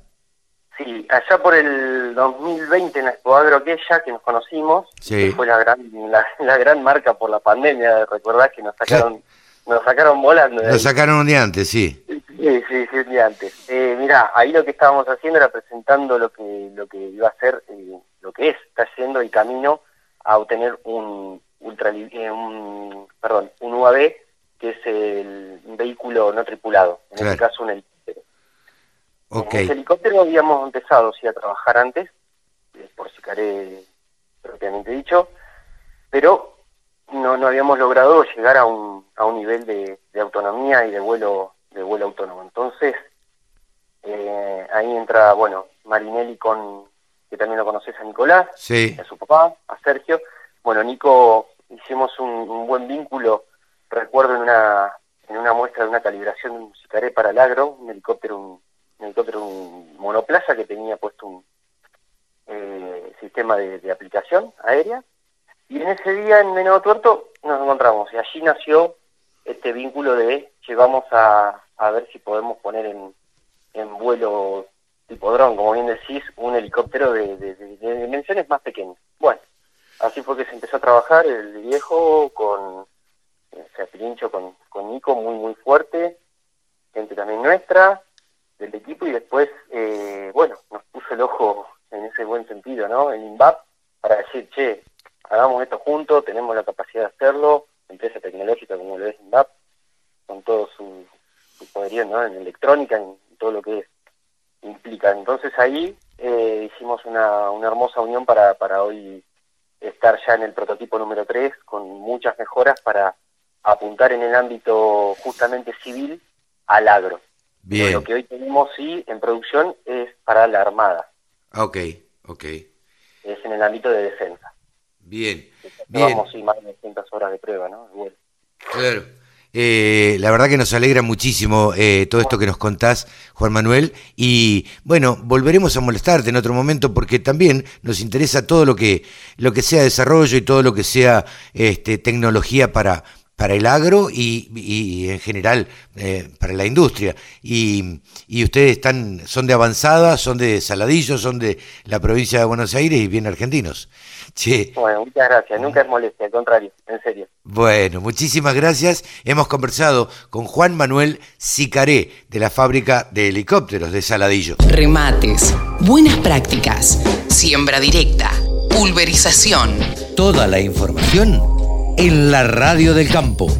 Sí, allá por el 2020 en la Agro aquella que nos conocimos, Sí. que fue la gran, la, la gran marca por la pandemia, recordás que nos sacaron, nos sacaron volando. ahí. sacaron un día antes, sí. Sí, sí, sí, un día antes. Eh, mirá, ahí lo que estábamos haciendo era presentando lo que lo que iba a ser, eh, lo que es, está haciendo el camino a obtener un ultra, eh, un, perdón, un UAV que es el vehículo no tripulado, en Claro. este caso un helicóptero. Ok. En helicóptero habíamos empezado sí a trabajar antes, eh, por Sicaré propiamente dicho, pero no, no habíamos logrado llegar a un, a un nivel de, de autonomía y de vuelo de vuelo autónomo. Entonces, eh, ahí entra, bueno, Marinelli con, que también lo conoces a Nicolás, Sí. a su papá, a Sergio. Bueno, Nico, hicimos un, un buen vínculo, recuerdo en una, en una muestra de una calibración de un Sicaré para el agro, un helicóptero, un, un helicóptero, un monoplaza que tenía puesto un eh, sistema de, aplicación aérea. Y en ese día en Menado Tuerto nos encontramos y allí nació este vínculo de llevamos a, a ver si podemos poner en, en vuelo tipo dron, como bien decís, un helicóptero de- de dimensiones más pequeñas. Bueno, así fue que se a trabajar el viejo con, eh, o sea, Pirincho con, con Nico muy muy fuerte, gente también nuestra, del equipo y después, eh, bueno, nos puso el ojo en ese buen sentido, ¿no? El INVAP para decir, che, hagamos esto juntos, tenemos la capacidad de hacerlo, empresa tecnológica como lo es INVAP, con todo su, su poderío, ¿no? En electrónica, en todo lo que es, implica. Entonces ahí eh, hicimos una, una hermosa unión para, para hoy estar ya en el prototipo número 3 con muchas mejoras para apuntar en el ámbito justamente civil al agro. Pero Bien. Lo que hoy tenemos sí en producción es para la Armada, Ok, ok. es en el ámbito de defensa. Bien. Bien. Llevamos sí, más de 200 horas de prueba, ¿no? Bueno. Claro. Eh, la verdad que nos alegra muchísimo eh, todo esto que nos contás, Juan Manuel. Y bueno, volveremos a molestarte en otro momento porque también nos interesa todo lo que, lo que sea desarrollo y todo lo que sea este, tecnología para, para el agro y, y en general eh, para la industria. Y, y ustedes están, son de avanzada, son de Saladillo, son de la provincia de Buenos Aires y bien argentinos. Che, Bueno, muchas gracias, nunca es molestia, al contrario, en serio. bueno, muchísimas gracias. Hemos conversado con Juan Manuel Sicaré de la fábrica de helicópteros de Saladillo. Remates, buenas prácticas, siembra directa, pulverización. Toda la información en la radio del campo.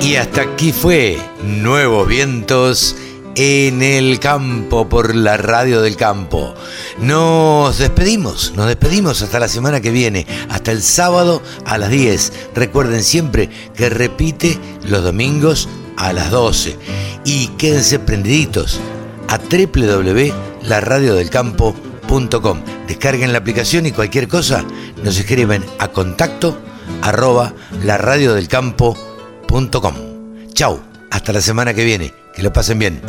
Y hasta aquí fue Nuevos Vientos en el campo por la radio del campo. Nos despedimos, nos despedimos hasta la semana que viene, hasta el sábado a las 10. Recuerden siempre que repite los domingos a las 12. Y quédense prendiditos a www.laradiodelcampo.com. Descarguen la aplicación y cualquier cosa nos escriben a contacto arroba laradiodelcampo.com. Chau, hasta la semana que viene. Que lo pasen bien.